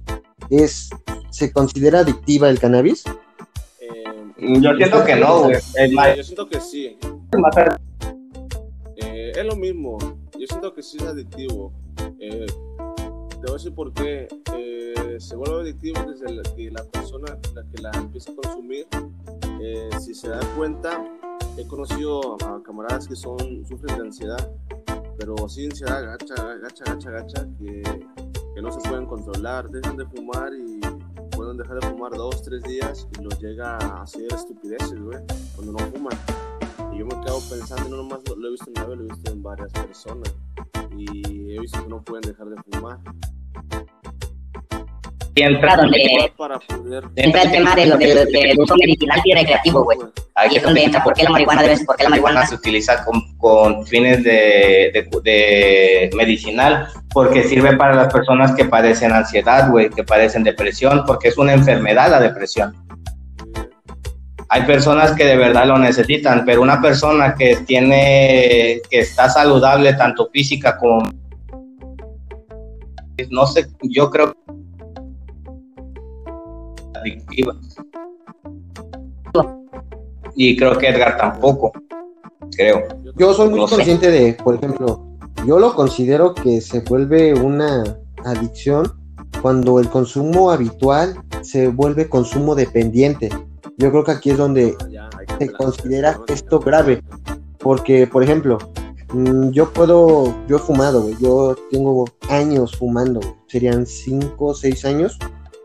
Speaker 2: es, ¿se considera adictiva el cannabis?
Speaker 4: Eh,
Speaker 1: Yo siento que no, güey.
Speaker 4: Yo siento que sí. Eh, Eh, es lo mismo. Yo siento que sí es adictivo. Eh, te voy a decir por qué. Eh, se vuelve adictivo desde la que la persona la que la empieza a consumir, eh, si se da cuenta, he conocido a camaradas que son sufren de ansiedad, pero así ansiedad gacha, gacha, gacha, gacha, que, que no se pueden controlar, dejan de fumar y pueden dejar de fumar dos, tres días y los llega a hacer estupideces, güey, cuando no fuman. Y yo me quedo pensando, no nomás lo, he visto en vez, lo he visto en varias personas. Y he visto que no pueden dejar de fumar.
Speaker 1: Entra,
Speaker 5: Claro, donde
Speaker 4: Para poder...
Speaker 5: entra el tema de lo del, del uso medicinal y recreativo, güey. Ahí es donde entra por qué la marihuana debe, por qué la marihuana
Speaker 1: se utiliza con, con fines de, de- de medicinal, porque sirve para las personas que padecen ansiedad, güey, que padecen depresión, porque es una enfermedad la depresión. Hay personas que de verdad lo necesitan, pero una persona que tiene, que está saludable tanto física como no sé, yo creo adictiva. Y creo que Edgar tampoco, creo.
Speaker 2: Yo soy muy
Speaker 1: No sé.
Speaker 2: consciente de, por ejemplo, yo lo considero que se vuelve una adicción cuando el consumo habitual se vuelve consumo dependiente. Yo creo que aquí es donde,
Speaker 4: Ah,
Speaker 2: se considera esto grave. porque, por ejemplo, mm, yo puedo, yo he fumado, güey, yo tengo años fumando, güey. serían 5 o 6 años.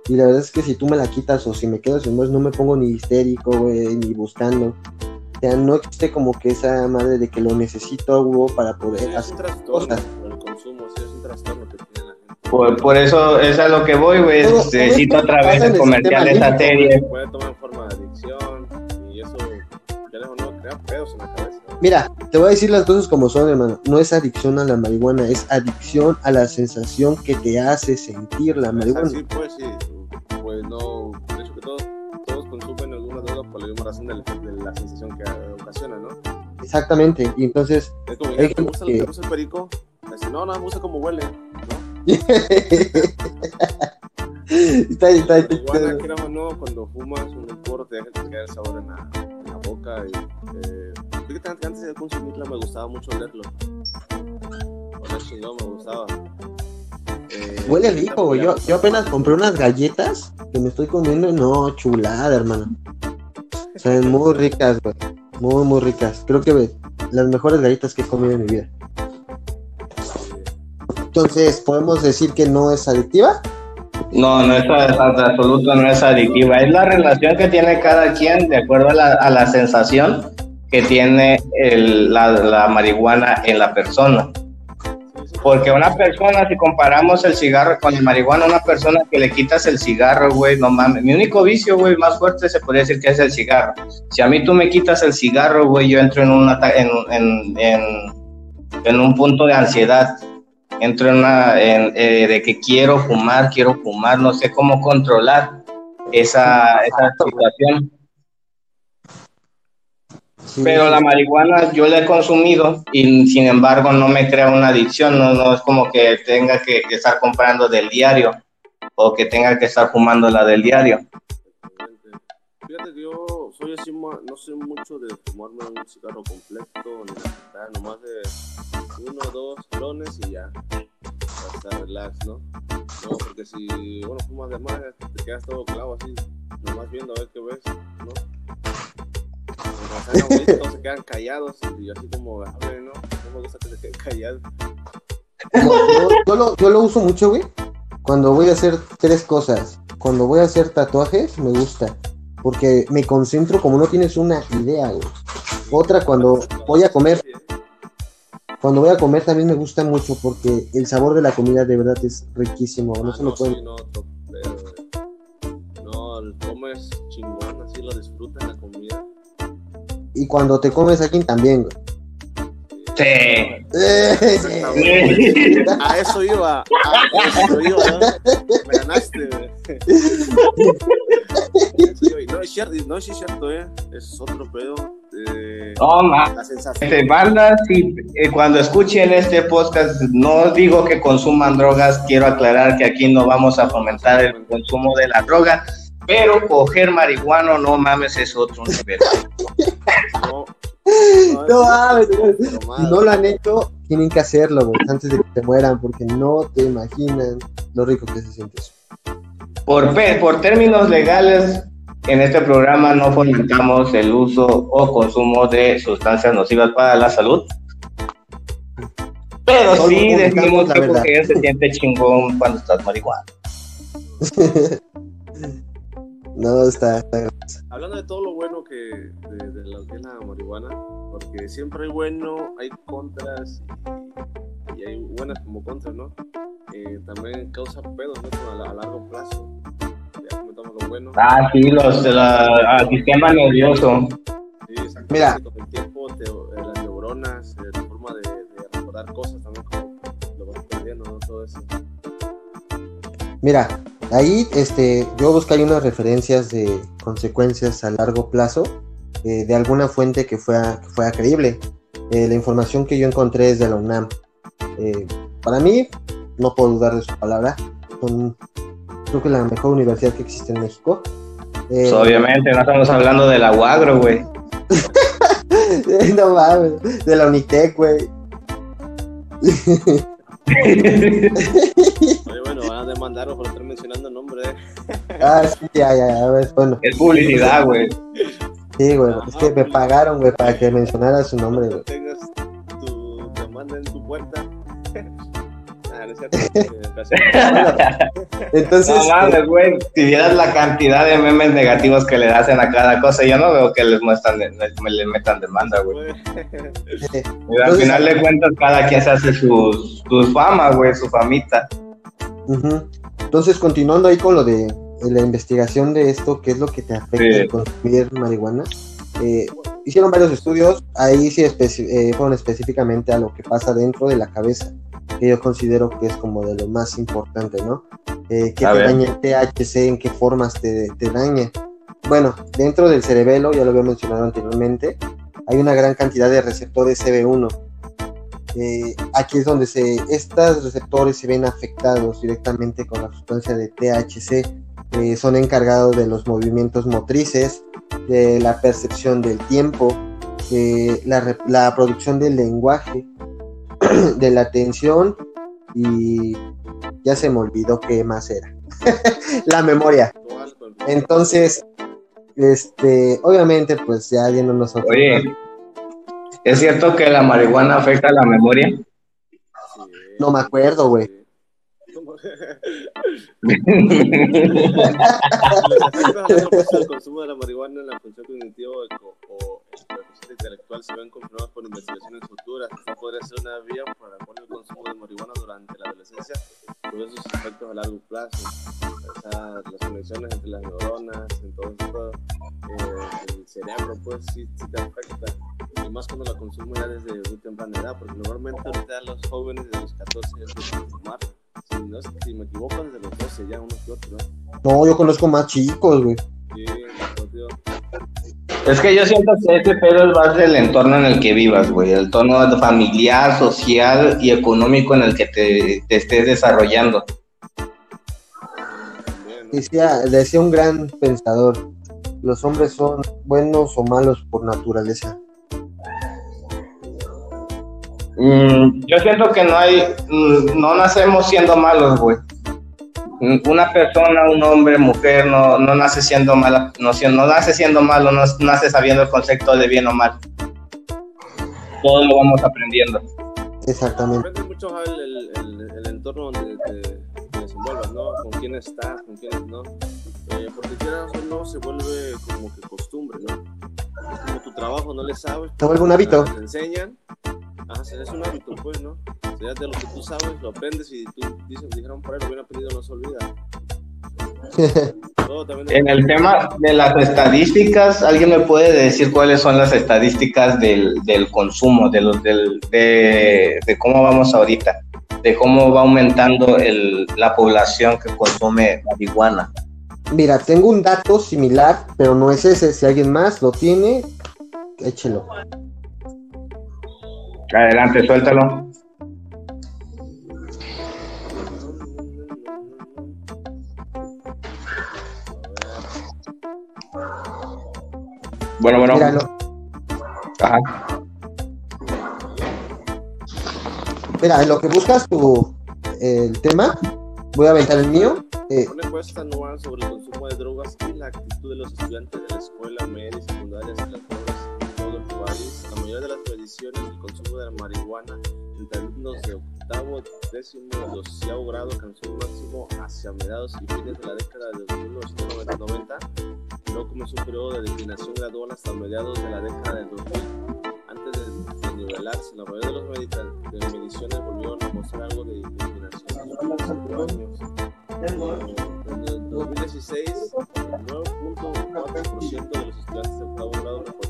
Speaker 2: Y la verdad es que si tú me la quitas o si me quedo sin voz, no me pongo ni histérico, güey, ni buscando. O sea, no existe como que esa madre de que lo necesito, güey, para
Speaker 4: Sí,
Speaker 2: poder
Speaker 4: un
Speaker 2: hacer
Speaker 4: trastorno,
Speaker 2: cosas.
Speaker 4: el consumo, sí, es un trastorno que tiene la gente.
Speaker 1: Por, por eso es a lo que voy, güey. Necesito
Speaker 2: esto
Speaker 1: otra vez el comercial de esa serie.
Speaker 4: Puede tomar forma de adicción y eso, ya lejos no, crea pedos en la cabeza.
Speaker 2: Mira, te voy a decir las cosas como son, hermano. No es adicción a la marihuana, es adicción a la sensación que te hace sentir la marihuana.
Speaker 4: Sí, pues sí, pues no, de hecho que todos, todos consumen alguna droga por la misma razón del- de, la sensación que ocasiona, ¿no?
Speaker 2: Exactamente. Y entonces,
Speaker 4: Es como, ¿te gusta,
Speaker 2: que-
Speaker 4: ¿te gusta el perico? Dice, no, no, me gusta como huele, ¿no?
Speaker 2: está, está, está-
Speaker 4: o no, cuando fumas un porro te deja te queda el sabor en la, en la boca. Y, eh, antes- antes de consumirla me gustaba mucho olerlo. Oler chingón me gustaba. Eh,
Speaker 2: Huele rico, güey. Yo, yo apenas compré unas galletas que me estoy comiendo. No, chulada, hermano. Son muy ricas, güey. Muy, muy ricas. Creo que las mejores galletas que he comido en mi vida. Entonces, ¿podemos decir que no es adictiva?
Speaker 1: No, no es absoluto, no es adictiva. Es la relación que tiene cada quien de acuerdo a la, a la sensación que tiene el- la, la marihuana en la persona. Porque una persona, si comparamos el cigarro con el marihuana, una persona que le quitas el cigarro, güey, no mames. Mi único vicio, güey, más fuerte se podría decir que es el cigarro. Si a mí tú me quitas el cigarro, güey, yo entro en, un ata- en, en, en, en un punto de ansiedad. Entro en una, en, eh, de que quiero fumar, quiero fumar, no sé cómo controlar esa, esa situación.
Speaker 2: Sí,
Speaker 1: Pero
Speaker 2: sí.
Speaker 1: la marihuana yo la he consumido y sin embargo no me crea una adicción, no, no es como que tenga que, que estar comprando del diario o que tenga que estar fumando la del diario.
Speaker 4: Fíjate que yo soy así, no sé mucho de fumarme un cigarro completo, ni nada, nomás de uno o dos clones y ya. Estar relax, ¿no? No, porque si uno fumas de más, te quedas todo clavo así, nomás viendo a ver qué ves, ¿no? Cuando están abuelitos, todos se quedan callados y así como, a ver, ¿no? No me gusta que se queden callados.
Speaker 2: Yo, yo- yo lo, yo lo uso mucho, güey. Cuando voy a hacer tres cosas. Cuando voy a hacer tatuajes, me gusta. Porque me concentro como no tienes una idea, güey. Otra, cuando voy a comer, cuando voy a comer también me gusta mucho porque el sabor de la comida de verdad es riquísimo. No
Speaker 4: Ah,
Speaker 2: se lo
Speaker 4: no,
Speaker 2: pueden.
Speaker 4: sí, no, güey. No, el comes chingón, así lo disfrutas la comida.
Speaker 2: Y cuando te comes a alguien también, güey.
Speaker 1: Sí.
Speaker 4: Exactamente. A eso iba, a eso iba, ¿no? Me ganaste. No, es cierto, no, sí es cierto, ¿eh? Es otro pedo. Eh,
Speaker 1: No, ma-
Speaker 4: la sensación.
Speaker 1: este, banda, si eh, cuando escuchen este podcast, no digo que consuman drogas, quiero aclarar que aquí no vamos a fomentar el consumo de la droga, pero coger marihuana, no mames, es otro nivel.
Speaker 4: No,
Speaker 2: No güey. Si no lo han hecho, tienen que hacerlo, güey, antes de que se mueran, porque no te imaginan lo rico que se siente eso.
Speaker 1: Por, por términos legales, en este programa no fomentamos el uso o consumo de sustancias nocivas para la salud. Pero
Speaker 2: Solo
Speaker 1: sí decimos
Speaker 2: la
Speaker 1: que se siente chingón cuando estás marihuana.
Speaker 2: No, está, está-
Speaker 4: Hablando de todo lo bueno que de, de la marihuana, porque siempre hay bueno, hay contras y, y hay buenas como contras, ¿no? Eh, también causa pedos, ¿no? A, la- a largo plazo. Ya comentamos lo bueno.
Speaker 1: Ah, sí, los la, ah, sistema nervioso.
Speaker 4: Sí, exactamente,
Speaker 2: Mira.
Speaker 4: Con el tiempo, te- eh, las neuronas, eh, tu forma de, de recordar cosas también como lo vas perdiendo, ¿no? Todo eso.
Speaker 2: Mira, ahí este, yo busqué ahí unas referencias de consecuencias a largo plazo eh, de alguna fuente que fuera, que fuera creíble. Eh, la información que yo encontré es de la UNAM. Eh, para mí, no puedo dudar de su palabra. Son, creo que la mejor universidad que existe en México.
Speaker 1: Pues, obviamente, no estamos hablando del aguagro, güey.
Speaker 2: no mames, de la Unitec, güey.
Speaker 4: Oye, bueno, van a demandarnos por estar mencionando el nombre. ¿eh?
Speaker 2: ah, sí, ya, ya, ya, ves, bueno.
Speaker 1: Es publicidad, güey.
Speaker 2: Sí, güey, es que me pagaron, güey, para que mencionara su nombre,
Speaker 4: No
Speaker 2: güey.
Speaker 4: tengas tu demanda en tu puerta. No es cierto. eh, casi-
Speaker 2: Entonces,
Speaker 1: No mames, güey. Si vieras la cantidad de memes negativos que le hacen a cada cosa, yo no veo que les muestran, les, les metan demanda, güey.
Speaker 2: eh,
Speaker 1: al
Speaker 2: Entonces-
Speaker 1: final de cuentas, cada quien se hace sus sus fama, güey, su famita.
Speaker 2: Entonces, continuando ahí con lo de, de la investigación de esto, qué es lo que te afecta
Speaker 1: Sí.
Speaker 2: el consumir marihuana, eh, hicieron varios estudios, ahí sí eh, fueron específicamente a lo que pasa dentro de la cabeza, que yo considero que es como de lo más importante, ¿no? Eh, ¿Qué
Speaker 1: A
Speaker 2: te
Speaker 1: ver.
Speaker 2: daña el THC? ¿En qué formas te, te daña? Bueno, dentro del cerebelo, ya lo había mencionado anteriormente, hay una gran cantidad de receptores CB1. Eh, aquí es donde se, estos receptores se ven afectados directamente con la sustancia de THC. Eh, son encargados de los movimientos motrices, de la percepción del tiempo, de la, re- la producción del lenguaje, de la atención y ya se me olvidó qué más era. la memoria. Entonces, este, obviamente, pues ya yéndonos a otro
Speaker 1: Oye. ¿es cierto que la marihuana afecta la memoria?
Speaker 2: No me acuerdo, güey.
Speaker 4: Los efectos del consumo de la marihuana en la función cognitiva o, intelectual se ven confirmados por investigaciones futuras. Podría ser una vía para poner el consumo de marihuana durante la adolescencia con sus efectos a largo plazo. Las conexiones entre las neuronas, en todo esto, eh, el cerebro, pues sí, sí te afecta. Y más cuando la consumes ya desde muy temprana edad, porque normalmente ahorita los jóvenes de los 14 ya a fumar. Si, no, si me equivoco, desde los 12 ya, unos que otros, ¿no?
Speaker 2: No, yo conozco más chicos, güey.
Speaker 4: Sí.
Speaker 1: Es que yo siento que ese pedo es más del entorno en el que vivas, güey. El tono familiar, social y económico en el que te, te estés desarrollando.
Speaker 2: Decía un gran pensador, los hombres son buenos o malos por naturaleza.
Speaker 1: Mm, yo siento que no hay, mm, no nacemos siendo malos, güey. Una persona, un hombre, mujer, no, no nace siendo mala, no, no nace siendo malo, no nace sabiendo el concepto de bien o mal. Todo lo vamos aprendiendo.
Speaker 2: Exactamente.
Speaker 4: Depende mucho el, el, el, el entorno donde te, te desenvuelvas, ¿no? Con quién estás, con quiénes no. Eh, porque quieras o no, se vuelve como que costumbre, ¿no? Es como tu trabajo, no le sabes.
Speaker 2: Se vuelve un hábito.
Speaker 4: Te enseñan. Ajá, es un hábito, pues, ¿no? Sea, de lo que tú sabes, lo aprendes y tú dices, dijeron por ahí, lo bien aprendido, no se olvida. Todo también
Speaker 1: En el tema de las estadísticas, ¿alguien me puede decir cuáles son las estadísticas del, del consumo, de, los, del, de, de cómo vamos ahorita, de cómo va aumentando el, la población que consume marihuana?
Speaker 2: Mira, tengo un dato similar, pero no es ese. Si alguien más lo tiene, échelo.
Speaker 1: Adelante, suéltalo. Bueno, bueno.
Speaker 2: Mira, lo- Ajá. Mira, en lo que buscas tu el tema, voy a aventar el mío.
Speaker 4: Eh, Una encuesta anual sobre el consumo de drogas y la actitud de los estudiantes de la escuela media y secundaria en las drogas en todo el país. Mayoría de las mediciones del consumo de la marihuana entre alumnos de octavo, décimo y doceavo grado alcanzó un máximo hacia mediados y fines de la década de 1990. Luego comenzó un periodo de declinación gradual hasta mediados de la década de 2000. Antes de, nivelarse, la mayoría de las mediciones volvieron a mostrar algo de declinación en. En el 2016, el 9.4% de los estudiantes de octavo grado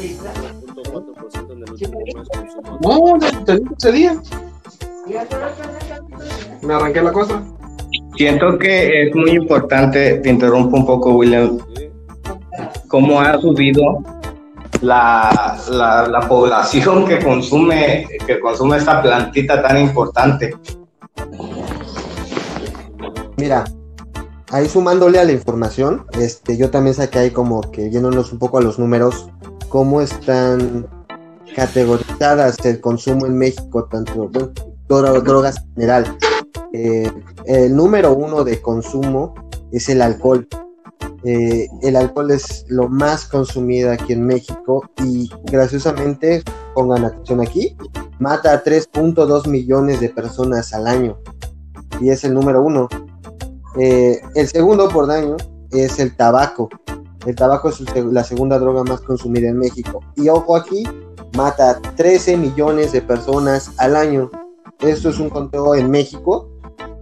Speaker 4: año. 9.4% en el último mes consumió.
Speaker 3: No, ese día. Me arranqué la cosa.
Speaker 1: Siento que es muy importante, te interrumpo un poco, William, cómo ha subido la, la, la, población que consume, que consume esta plantita tan importante.
Speaker 2: Mira, ahí sumándole a la información, este, yo también saqué ahí como que yéndonos un poco a los números, cómo están categorizadas el consumo en México, tanto bueno, drogas en general. Eh, el número uno de consumo es el alcohol. Eh, el alcohol es lo más consumido aquí en México y graciosamente, pongan atención aquí, mata a 3.2 millones de personas al año y es el número uno. Eh, el segundo por daño es el tabaco. El tabaco es la segunda droga más consumida en México. Y ojo aquí, mata a 13 millones de personas al año. Esto es un conteo en México.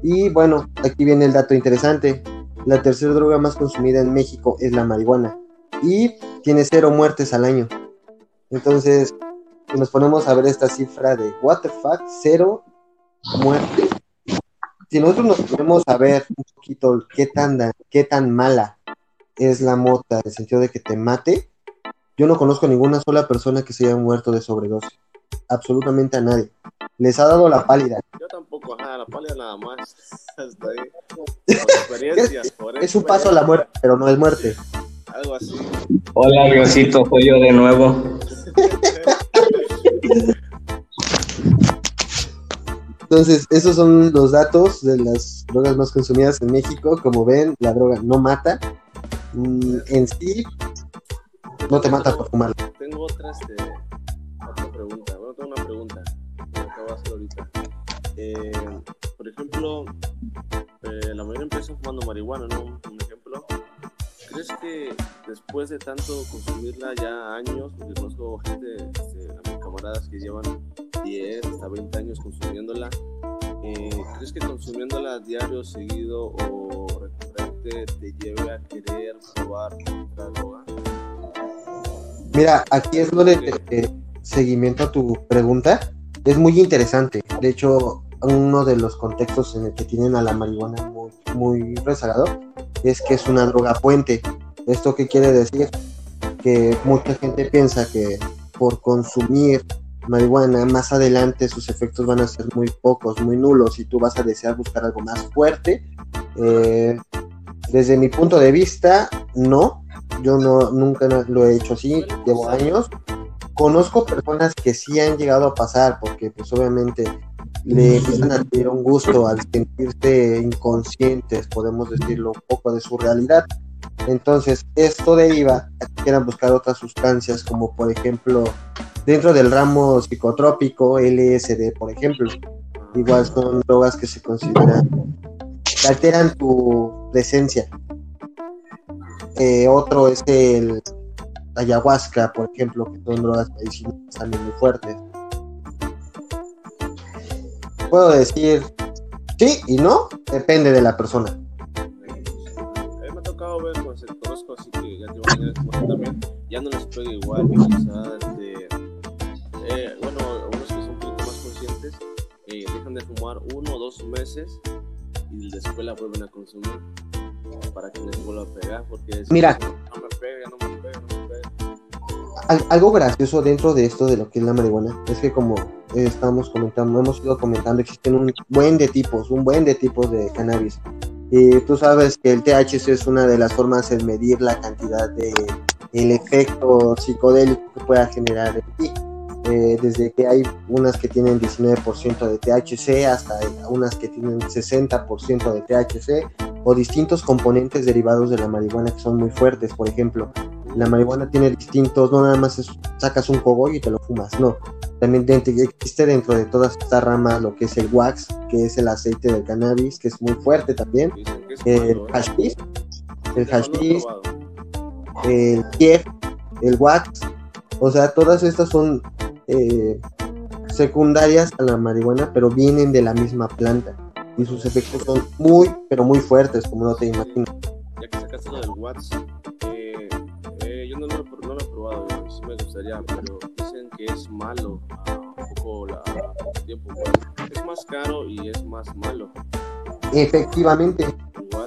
Speaker 2: Y bueno, aquí viene el dato interesante. La tercera droga más consumida en México es la marihuana. Y tiene cero muertes al año. Entonces, si nos ponemos a ver esta cifra de what the fuck, cero muertes. Si nosotros nos ponemos a ver un poquito qué tan, qué tan mala es la mota, en el sentido de que te mate, yo no conozco ninguna sola persona que se haya muerto de sobredosis. Absolutamente a nadie. Les ha dado la pálida.
Speaker 4: Yo tampoco, ajá, la pálida nada más. Hasta ahí. Experiencia,
Speaker 2: es, es un paso a la muerte, pero no es muerte.
Speaker 4: Algo así.
Speaker 1: Hola, Diosito, soy yo de nuevo.
Speaker 2: Entonces, esos son los datos de las drogas más consumidas en México. Como ven, la droga no mata. Mm, en sí, no te mata por fumar.
Speaker 4: Tengo otra, este, otra pregunta. Bueno, tengo una pregunta que acabo de hacer ahorita. Eh, por ejemplo, eh, la mayoría empieza fumando marihuana, ¿no? Un ejemplo. ¿Crees que después de tanto consumirla ya años, porque conozco gente, este, a mis camaradas que llevan 10 hasta 20 años consumiéndola, eh, ¿crees que consumiéndola diario, seguido o te lleve a querer probar otra droga?
Speaker 2: Mira, aquí es donde te, seguimiento a tu pregunta. Es muy interesante. De hecho, uno de los contextos en el que tienen a la marihuana muy, muy rezagado es que es una droga puente. ¿Esto qué quiere decir? Que mucha gente piensa que por consumir marihuana más adelante sus efectos van a ser muy pocos, muy nulos y tú vas a desear buscar algo más fuerte. Eh, desde mi punto de vista, no. Yo no, nunca lo he hecho así, llevo años. Conozco personas que sí han llegado a pasar porque pues obviamente le empiezan a tener un gusto al sentirse inconscientes, podemos decirlo, un poco de su realidad. Entonces, esto deriva a que quieran buscar otras sustancias, como por ejemplo, dentro del ramo psicotrópico, LSD, por ejemplo. Igual son drogas que se consideran, que alteran tu presencia. Eh, otro es el ayahuasca, por ejemplo, que son drogas medicinales también muy fuertes puedo decir sí y no, depende de la persona.
Speaker 4: A mí me ha tocado ver, pues, conozco así que ya años también, ya no les pega igual, quizás, este, eh, bueno, algunos que son un poquito más conscientes, eh, dejan de fumar uno o dos meses y después la vuelven a consumir para que les vuelva a pegar, porque es,
Speaker 2: Mira,
Speaker 4: no me pega, no me pega, no me pega.
Speaker 2: algo gracioso dentro de esto de lo que es la marihuana es que como eh, estamos comentando, hemos ido comentando, existen un buen de tipos, un buen de tipos de cannabis. Y tú sabes que el THC es una de las formas de medir la cantidad de el efecto psicodélico que pueda generar en ti. Eh, desde que hay unas que tienen 19% de THC hasta unas que tienen 60% de THC o distintos componentes derivados de la marihuana que son muy fuertes. Por ejemplo, la marihuana tiene distintos, no nada más sacas un cogollo y te lo fumas, no. También existe dentro de todas estas ramas lo que es el wax, que es el aceite del cannabis, que es muy fuerte también. El hashish, el hashish, el kief, el wax. O sea, todas estas son eh, secundarias a la marihuana, pero vienen de la misma planta. Y sus efectos son muy, pero muy fuertes, como no te imaginas.
Speaker 4: Ya que sacaste lo del wax, eh, eh, yo no lo, no lo, he probado, sí me gustaría, pero dicen que es malo un poco la, tiempo. Es más caro y es más malo.
Speaker 2: Efectivamente.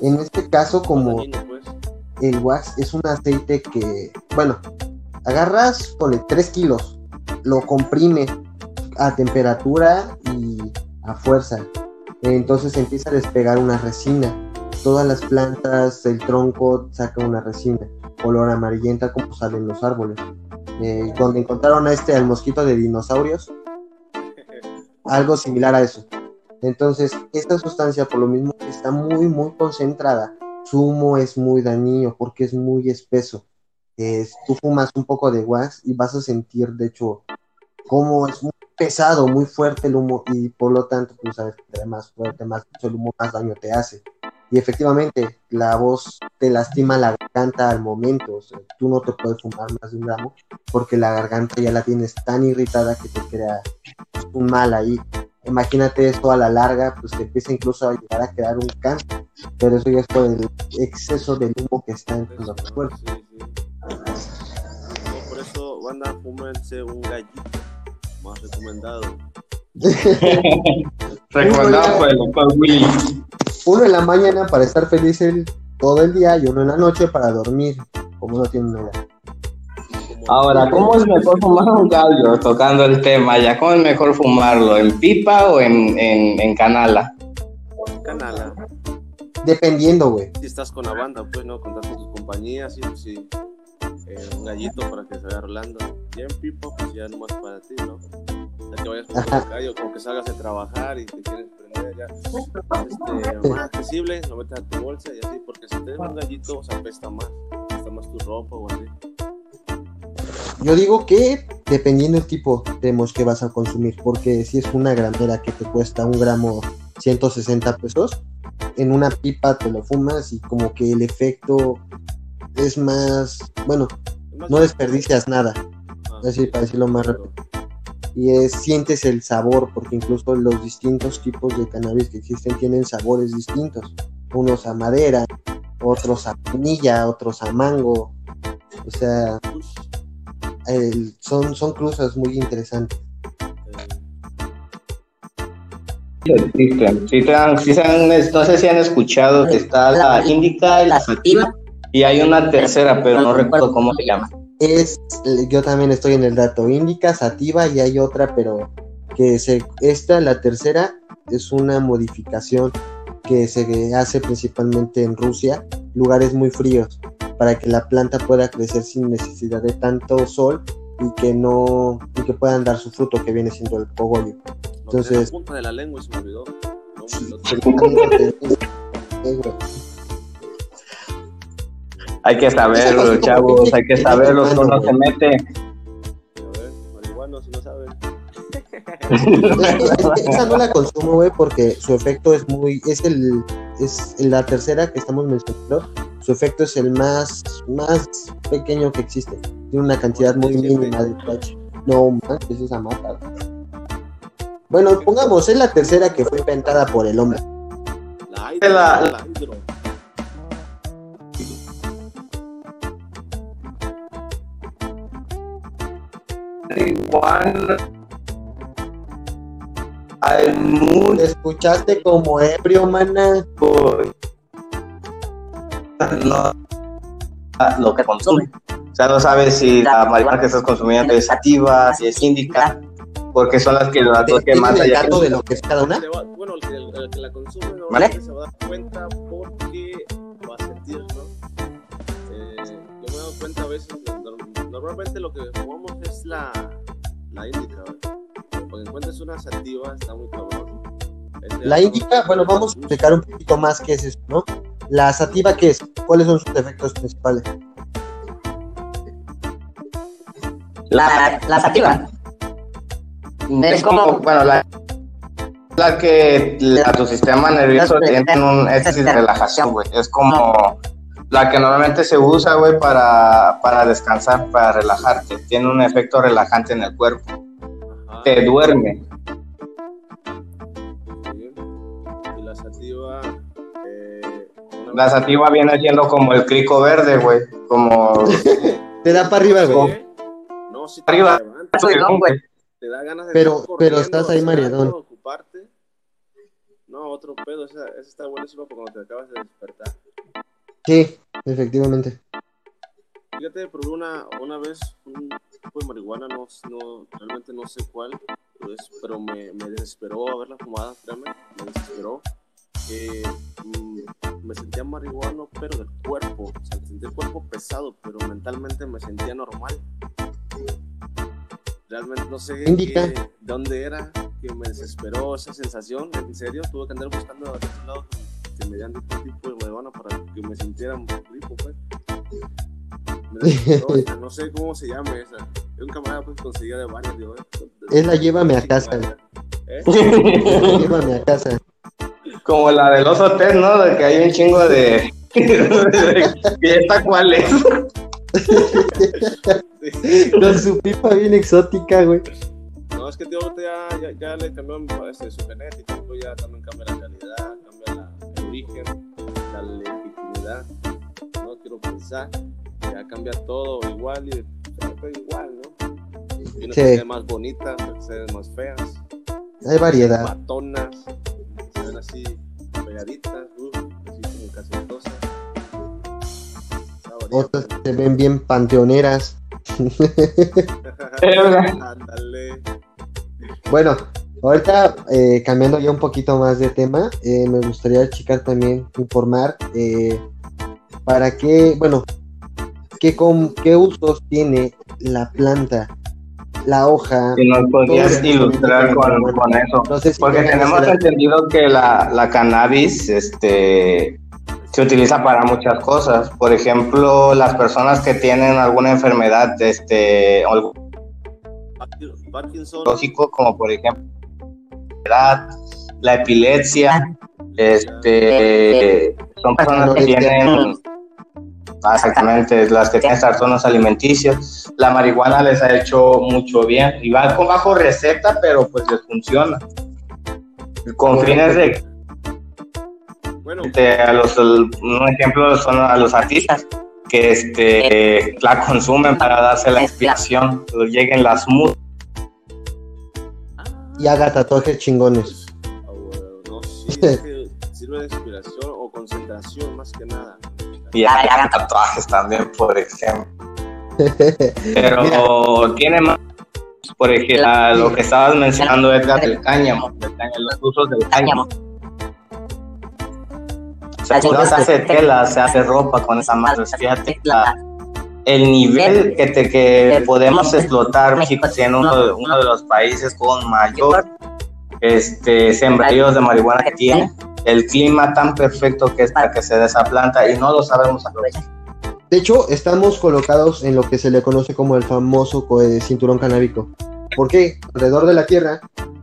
Speaker 2: En este caso, como
Speaker 4: pues.
Speaker 2: el wax es un aceite que, bueno, agarras, pone 3 kilos, lo comprime a temperatura y a fuerza. Entonces empieza a despegar una resina. Todas las plantas, el tronco saca una resina, color amarillenta como salen los árboles. Eh, donde encontraron a este, al mosquito de dinosaurios, algo similar a eso. Entonces, esta sustancia, por lo mismo que está muy, muy concentrada, su humo es muy dañino porque es muy espeso tú fumas un poco de wax y vas a sentir, de hecho, como es muy pesado, muy fuerte el humo y por lo tanto, tú sabes, que más fuerte, más el humo, más daño te hace. Y efectivamente, la voz te lastima la garganta al momento. O sea, tú no te puedes fumar más de un gramo porque la garganta ya la tienes tan irritada que te crea un mal ahí. Imagínate eso a la larga, pues te empieza incluso a llegar a crear un cáncer. Pero eso ya es por el exceso del humo que está en tu cuerpo
Speaker 4: por eso, banda, fúmense un gallito más recomendado.
Speaker 1: recomendado por el Willy.
Speaker 2: Uno en la mañana para estar feliz el, todo el día y uno en la noche para dormir, como no tiene nada.
Speaker 1: Ahora, ¿cómo es mejor fumar un gallo? Tocando el tema ya, ¿cómo es mejor fumarlo? ¿En pipa o en, en, en canala?
Speaker 4: Canala.
Speaker 2: Dependiendo, güey.
Speaker 4: Si estás con la banda, pues, ¿no? Contar con tus compañías, sí, sí. Eh, un gallito para que se vaya rolando. Ya en pipo, pues ya nomás para ti, ¿no? Ya que vayas por el gallo, como que salgas de trabajar y te quieres prender ya este, más accesible, lo metes a tu bolsa y así, porque si tienes un gallito, o sea, apesta más, apesta más tu ropa o así.
Speaker 2: Yo digo que dependiendo del tipo de que vas a consumir, porque si es una gramera que te cuesta un gramo 160 pesos, en una pipa te lo fumas y como que el efecto es más, bueno, no desperdicias nada, así para decirlo más rápido. Y es, sientes el sabor, porque incluso los distintos tipos de cannabis que existen tienen sabores distintos. Unos a madera, otros a pinilla, otros a mango. O sea, son, son cruzas muy interesantes.
Speaker 1: no sé si han escuchado que está la índica y la sativa y hay una tercera, pero no recuerdo cómo se llama.
Speaker 2: Es, yo también estoy en el dato índica, sativa y hay otra, pero que se, esta, la tercera, es una modificación que se hace principalmente en Rusia, lugares muy fríos, para que la planta pueda crecer sin necesidad de tanto sol y que no y que puedan dar su fruto que viene siendo el cogollo. Entonces,
Speaker 4: la punta de la lengua se me olvidó.
Speaker 1: hay que saberlo, chavos, hay que saberlo, si no se mete.
Speaker 4: A ver, marihuana, si no saben.
Speaker 2: Esa no la consumo, güey, porque su efecto es muy, es el, es la tercera que estamos mencionando, su efecto es el más, más pequeño que existe, tiene una cantidad muy mínima de touch. No manches, esa mata. Bueno, pongamos, es la tercera que fue inventada por el hombre.
Speaker 4: La, hidro, la, la hidro.
Speaker 1: Igual hay mucho
Speaker 2: escuchaste como ebrio mana.
Speaker 1: No. Lo que consume. O sea no sabes si la marihuana que estás consumiendo es activa si es índica porque son las que las dos que más
Speaker 2: hay dato de lo que es cada una
Speaker 4: bueno el que, el que la consume no ¿Vale? se va a dar cuenta porque va a sentir no eh, yo me he dado cuenta a veces, normalmente lo que fumamos es la, la índica, Porque encuentres una sativa, está muy cabrón.
Speaker 2: La índica, bueno, vamos a explicar un poquito más qué es eso, ¿no? La sativa, ¿qué es? ¿Cuáles son sus efectos principales?
Speaker 5: La, la sativa.
Speaker 1: Es como, bueno, la, la que la, tu sistema nervioso tiene un éxtasis de relajación, güey. Es como la que normalmente se usa, güey, para, para descansar, para relajarte. Tiene un efecto relajante en el cuerpo. Te duerme.
Speaker 4: Y la sativa. Eh,
Speaker 1: la sativa viene siendo como el crico verde, güey. Como.
Speaker 2: Te da para arriba, güey.
Speaker 4: No, si
Speaker 1: te arriba.
Speaker 4: Te da ganas de
Speaker 2: pero, pero estás ahí, mareadón.
Speaker 4: No, otro pedo. Esa, esa está buenísima cuando te acabas de despertar.
Speaker 2: Sí, efectivamente.
Speaker 4: Fíjate, probé una, una vez un tipo de marihuana, no, no, realmente no sé cuál, pues, pero me, me desesperó haberla fumada, créeme, me desesperó. Eh, me sentía marihuano, pero del cuerpo, o sea, me sentía el cuerpo pesado, pero mentalmente me sentía normal. Realmente no sé qué, dónde era que me desesperó esa sensación, en serio, tuve que andar buscando a otros lados que me dieran este tipo de marihuana para que me sintiera rico, pues. no sé cómo se llama esa. Es un camarada pues conseguía de varias, digo,
Speaker 2: eh, Es la llévame a casa. ¿Eh? llévame a casa.
Speaker 1: Como la de los hoteles, ¿no? De que hay un chingo de. ¿Y esta cuál es?
Speaker 2: Con su pipa bien exótica, güey.
Speaker 4: No, es que tío, ya, ya, ya le cambió este, su genética, ya también cambia la calidad, origen, la legitimidad. No quiero pensar, ya cambia todo igual y pues, igual, ¿no? Y unas sí. más bonitas, otras más feas.
Speaker 2: Hay variedad.
Speaker 4: Matonas, se ven así pegaditas, uh, así como casentosas.
Speaker 2: Otras se ven bien panteoneras.
Speaker 4: Ándale.
Speaker 2: Bueno, ahorita eh, cambiando ya un poquito más de tema, eh, me gustaría, chicas, también informar eh, para qué, bueno, qué, con, qué usos tiene la planta, la hoja.
Speaker 1: Si nos podrías ilustrar con, con, eso. Porque tenemos entendido que la, la cannabis este, se utiliza para muchas cosas. Por ejemplo, las personas que tienen alguna enfermedad, este,
Speaker 4: Parkinson.
Speaker 1: lógico, como por ejemplo la epilepsia, este, son personas que tienen Exactamente, las que tienen trastornos alimenticios. La marihuana les ha hecho mucho bien. Y va con bajo receta, pero pues les funciona. Con fines de.
Speaker 4: Bueno.
Speaker 1: a los, un ejemplo son a los artistas que este, la consumen para darse la inspiración. Lleguen las mudas
Speaker 2: y haga tatuajes chingones.
Speaker 4: Ah, no, sí, que sirve de inspiración o concentración más que nada.
Speaker 1: Y hagan tatuajes también, por ejemplo. Pero tiene más, por ejemplo, lo que estabas mencionando, Edgar, del cáñamo, los usos del cáñamo. Se, hace tela, se hace ropa con esa madre, fíjate, la, el nivel que, te, que podemos explotar, México siendo uno de, uno de los países con mayor este, sembradíos de marihuana que tiene, el clima tan perfecto que es para que se dé esa planta y no lo sabemos aprovechar.
Speaker 2: De hecho, estamos colocados en lo que se le conoce como el famoso cinturón canábico. ¿Por qué? Alrededor de la Tierra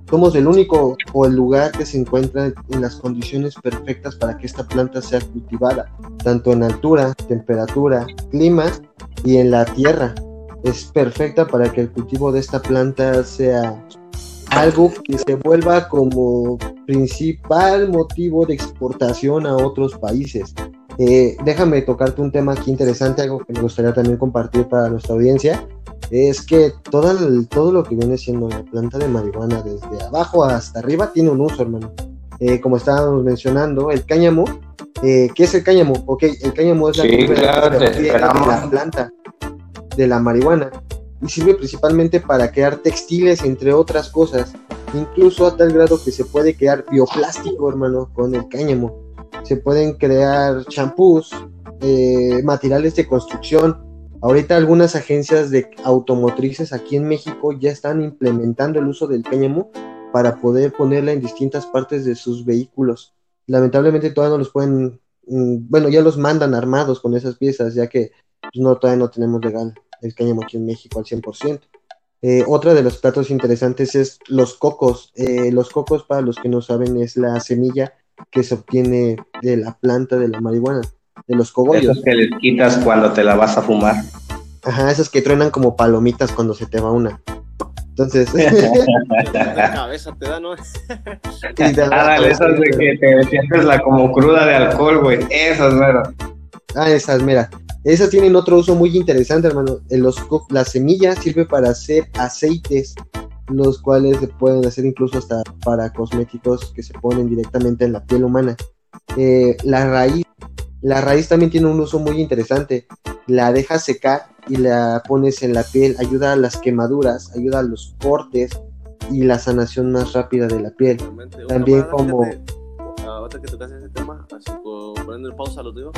Speaker 2: somos el único o el lugar que se encuentra en las condiciones perfectas para que esta planta sea cultivada, tanto en altura, temperatura, clima y en la tierra. Es perfecta para que el cultivo de esta planta sea algo que se vuelva como principal motivo de exportación a otros países. Eh, déjame tocarte un tema aquí interesante, algo que me gustaría también compartir para nuestra audiencia. Es que todo, todo lo que viene siendo la planta de marihuana, desde abajo hasta arriba, tiene un uso, hermano. Eh, como estábamos mencionando, el cáñamo eh, ¿Qué es el cáñamo? Ok, el cáñamo es la, la planta de la marihuana y sirve principalmente para crear textiles, entre otras cosas, incluso a tal grado que se puede crear bioplástico, hermano, con el cáñamo. Se pueden crear champús, eh, materiales de construcción, Ahorita algunas agencias de automotrices aquí en México ya están implementando el uso del cáñamo para poder ponerla en distintas partes de sus vehículos. Lamentablemente todavía no los pueden, mm, bueno, ya los mandan armados con esas piezas, ya que pues, no, todavía no tenemos legal el cáñamo aquí en México al 100%. Eh, otra de los platos interesantes es los cocos. Eh, los cocos, para los que no saben, es la semilla que se obtiene de la planta de la marihuana, de los cogollos.
Speaker 1: Esas que les quitas cuando te la vas a fumar.
Speaker 2: Ajá, esas que truenan como palomitas cuando se te va una. Entonces.
Speaker 4: La cabeza te da, ¿no?
Speaker 1: Ándale, esas de que te sientes la como cruda de alcohol, güey. Esas, mero.
Speaker 2: Ah, esas, mira. Esas tienen otro uso muy interesante, hermano. En los co- la semilla sirve para hacer aceites, los cuales se pueden hacer incluso hasta para cosméticos que se ponen directamente en la piel humana. Eh, la raíz, la raíz también tiene un uso muy interesante. La dejas secar y la pones en la piel, ayuda a las quemaduras, ayuda a los cortes y la sanación más rápida de la piel. También como-
Speaker 4: fíjate, Ahorita que tocaste ese tema, así por poniendo en pausa lo digo,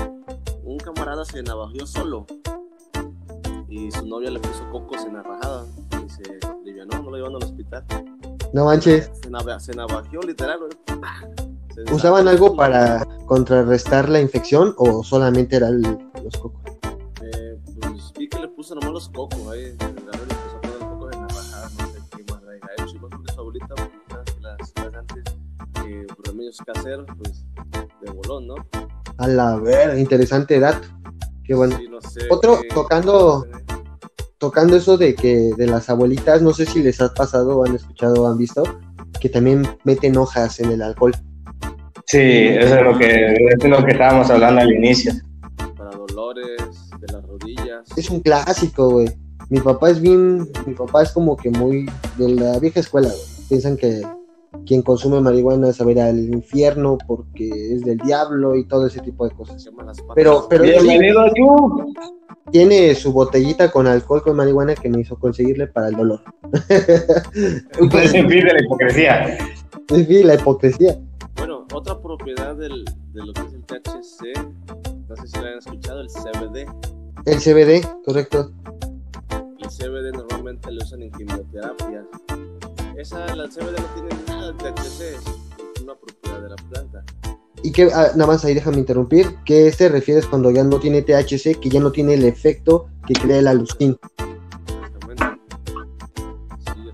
Speaker 4: un camarada se navajeó solo y su novia le puso cocos en la rajada y se livianó, no lo llevan al hospital.
Speaker 2: No manches,
Speaker 4: Se, nava- se navajeó literal, güey.
Speaker 2: ¿Usaban algo para contrarrestar la infección o solamente eran los cocos?
Speaker 4: Eh, pues vi que le puso nomás los cocos ahí, agarró y le puso a poner los cocos en la rajada, no sé qué más porque su abuelita, pues, sabes que las las antes, eh, remedios caseros, pues, de bolón, ¿no?
Speaker 2: A la ver, interesante dato. Qué bueno.
Speaker 4: Sí, no sé
Speaker 2: Otro,
Speaker 4: qué-
Speaker 2: tocando- Tocando eso de que de las abuelitas, no sé si les ha pasado han escuchado han visto, que también meten hojas en el alcohol.
Speaker 1: Sí, eso es lo que, eso es lo que estábamos hablando al inicio.
Speaker 4: para dolores de las rodillas.
Speaker 2: Es un clásico, güey. Mi papá es bien, mi papá es como que muy de la vieja escuela, güey. Piensan que quien consume marihuana se va a ir al infierno porque es del diablo y todo ese tipo de cosas. Pero, pero sí,
Speaker 1: Bienvenido,
Speaker 2: tiene su botellita con alcohol con marihuana que me hizo conseguirle para el dolor.
Speaker 1: Pues en fin de la hipocresía.
Speaker 2: En fin, la hipocresía.
Speaker 4: Bueno, otra propiedad del, de lo que es el THC, no sé si lo han escuchado, el CBD.
Speaker 2: El CBD, correcto.
Speaker 4: El CBD normalmente lo usan en quimioterapia. Esa, la CBD no tiene nada de THC, es una propiedad de la planta.
Speaker 2: Y que, ah, nada más ahí déjame interrumpir, ¿qué te refieres cuando ya no tiene THC, que ya no tiene el efecto que crea el
Speaker 4: sea,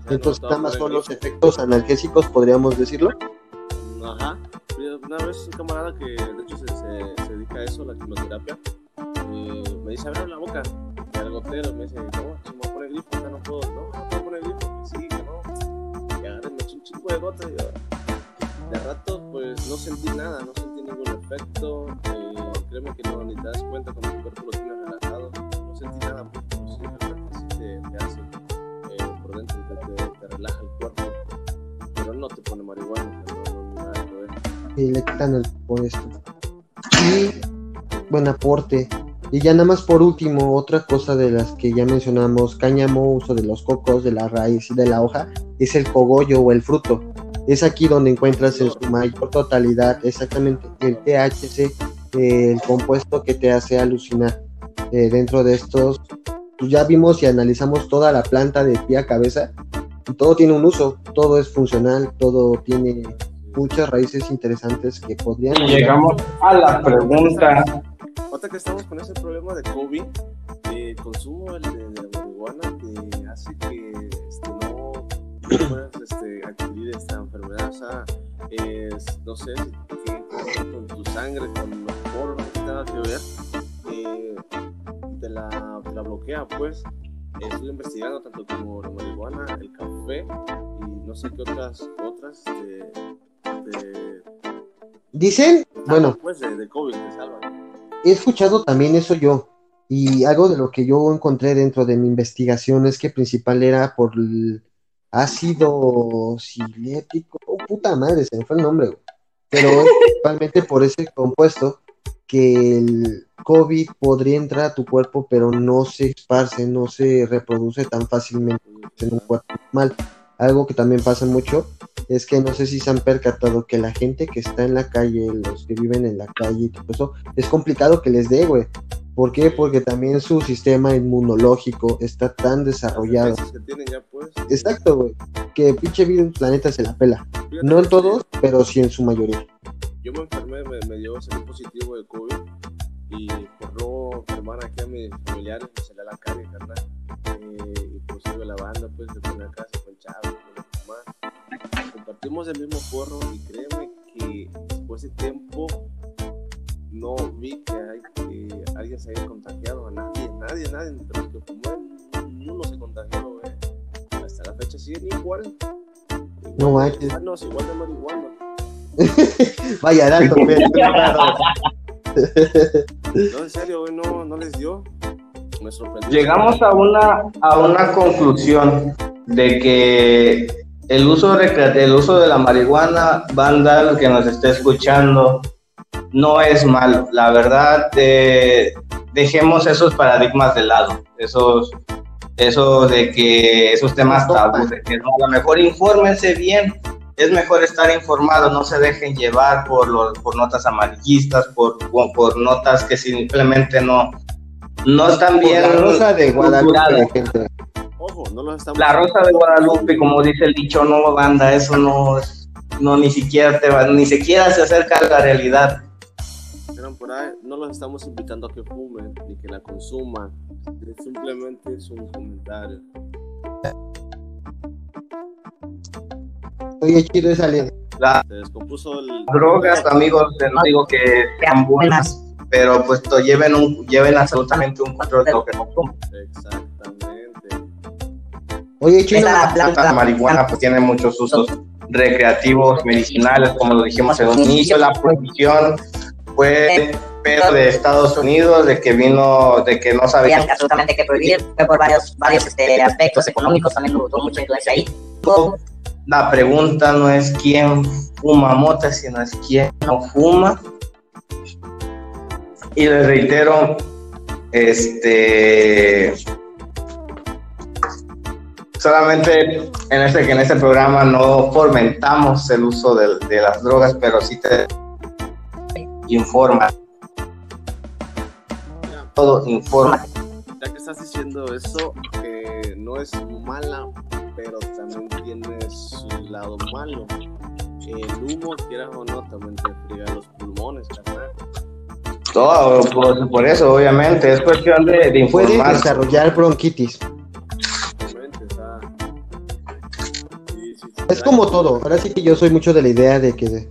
Speaker 2: Entonces, nada más son los efectos analgésicos, podríamos decirlo.
Speaker 4: Ajá. Una vez un camarada que de hecho se, dedica a eso, la quimioterapia, eh, me dice, abre la boca. Y al gotero me dice, no, se me pone grifo, ya no puedo, no, no poner grifo, que sí, que no. Y agarré, me eché un chico de gota y de rato, pues no sentí nada, no sentí ningún efecto. Eh, créeme que no, ni te das cuenta cuando tu cuerpo lo tiene relajado. No sentí nada, pues, pero sí, te, te hace eh, por dentro, te relaja el cuerpo. Pero no te pone marihuana,
Speaker 2: Y le quitan el por esto. Y buen aporte. Y ya nada más por último, otra cosa de las que ya mencionamos, cáñamo, uso de los cocos, de la raíz y de la hoja, es el cogollo o el fruto. Es aquí donde encuentras en su mayor totalidad exactamente el THC, eh, el compuesto que te hace alucinar. Eh, dentro de estos, pues ya vimos y analizamos toda la planta de pie a cabeza y todo tiene un uso, todo es funcional, todo tiene muchas raíces interesantes que podrían
Speaker 1: Y llegamos a la pregunta.
Speaker 4: Ahorita que estamos con ese problema de COVID, eh, el consumo de, de la marihuana te hace que este, no puedas este, adquirir esta enfermedad. O sea, es- no sé, que con tu sangre, con los poros, tiene nada que ver. eh, te, la, te la bloquea, pues. Estuve investigando tanto como la marihuana, el café y no sé qué otras, otras de, de,
Speaker 2: Dicen, bueno,
Speaker 4: pues de, de COVID te salvan.
Speaker 2: he escuchado también eso yo, y algo de lo que yo encontré dentro de mi investigación es que principal era por el ácido cilético, oh, puta madre, se me fue el nombre, güey. pero principalmente por ese compuesto que el COVID podría entrar a tu cuerpo, pero no se esparce, no se reproduce tan fácilmente en un cuerpo normal. Algo que también pasa mucho es que no sé si se han percatado que la gente que está en la calle, los que viven en la calle y todo eso, es complicado que les dé, güey. ¿Por qué? Porque también su sistema inmunológico está tan desarrollado.
Speaker 4: Que tienen ya, pues.
Speaker 2: Exacto, güey. Que pinche virus planeta se la pela.
Speaker 4: Fíjate
Speaker 2: No en todos, pero sí en su mayoría.
Speaker 4: Yo me enfermé, me, me dio salí positivo de COVID y por no enfermar aquí a mis familiares me salí a la calle, carnal. Eh, y pues iba la banda, pues, de una casa con Chavo, con mi mamá. Compartimos el mismo porro y créeme que después de tiempo no vi que, hay, que alguien se haya contagiado. A nadie, nadie, nadie. Los que fumó, ninguno se contagió, güey. Hasta la fecha siguen igual.
Speaker 2: No manches.
Speaker 4: Ah, no, es igual de marihuana.
Speaker 2: Vaya dato.
Speaker 4: No, en serio, güey, no, no les dio. Me sorprendió.
Speaker 1: Llegamos a una, a una conclusión de que el uso, el uso de la marihuana, banda que nos esté escuchando, no es malo. La verdad, eh, dejemos esos paradigmas de lado, esos, esos de que esos temas tabúes, de que no, a lo mejor infórmense bien. Es mejor estar informado, no se dejen llevar por, los, por notas amarillistas, por, por notas que simplemente no, no están bien
Speaker 2: La rosa de Guadalupe.
Speaker 4: Ojo, no los estamos.
Speaker 1: La Rosa de Guadalupe, como dice el dicho, no banda, eso no es- no ni siquiera te va, ni siquiera se acerca a la realidad.
Speaker 4: Dijeron por ahí, no los estamos invitando a que fumen ni que la consuman. Simplemente es un comentario.
Speaker 2: Oye, chido esa.
Speaker 1: Las
Speaker 4: Se descompuso el.
Speaker 1: drogas, amigos, no digo que sean buenas, pero pues to- lleven un, lleven absolutamente un control de lo que consumen.
Speaker 4: Exactamente.
Speaker 2: Oye, chino.
Speaker 5: Esa planta.
Speaker 1: La marihuana pues tiene muchos usos recreativos, medicinales, como lo dijimos en un inicio, la prohibición fue pero de Estados Unidos, de que vino, de que no sabía
Speaker 5: absolutamente que prohibir, fue por varios, varios este, aspectos económicos, también hubo mucha influencia ahí.
Speaker 1: La pregunta no es quién fuma mota, sino es quién no fuma. Y les reitero, este solamente en este que en este programa no fomentamos el uso de, de las drogas, pero sí te informa. Todo informa.
Speaker 4: Ya que estás diciendo eso, que no es mala, pero también tiene su lado malo. El humo, quieras o no, también te fría los pulmones, carnal.
Speaker 1: Todo, por, por eso, obviamente, es cuestión de, de
Speaker 2: Puede
Speaker 1: informar.
Speaker 2: desarrollar bronquitis. Es como todo. Ahora sí que yo soy mucho de la idea de que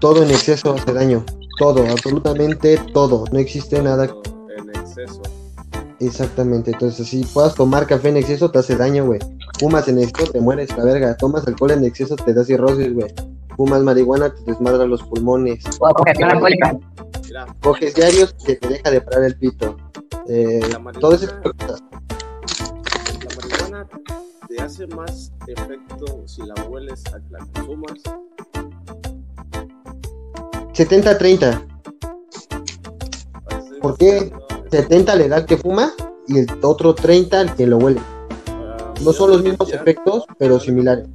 Speaker 2: todo en exceso hace daño. Todo, absolutamente todo. No existe nada
Speaker 4: En exceso.
Speaker 2: exactamente. Entonces, si puedas tomar café en exceso, te hace daño, güey. Fumas en exceso, te mueres, la verga. Tomas alcohol en exceso, te da cirrosis, güey. Fumas marihuana, te desmadra los pulmones.
Speaker 5: O congestión alcohólica.
Speaker 4: Mira,
Speaker 2: Coges diarios, que te deja de parar el pito. Eh, todo ese tipo de cosas.
Speaker 4: Te hace más efecto si la hueles a que la consumas.
Speaker 2: 70-30.
Speaker 4: Parece
Speaker 2: ¿Por qué?
Speaker 4: demasiado,
Speaker 2: 70 la edad que fuma y el otro 30 al que lo huele.
Speaker 4: ah,
Speaker 2: No son los mismos efectos, pero similares.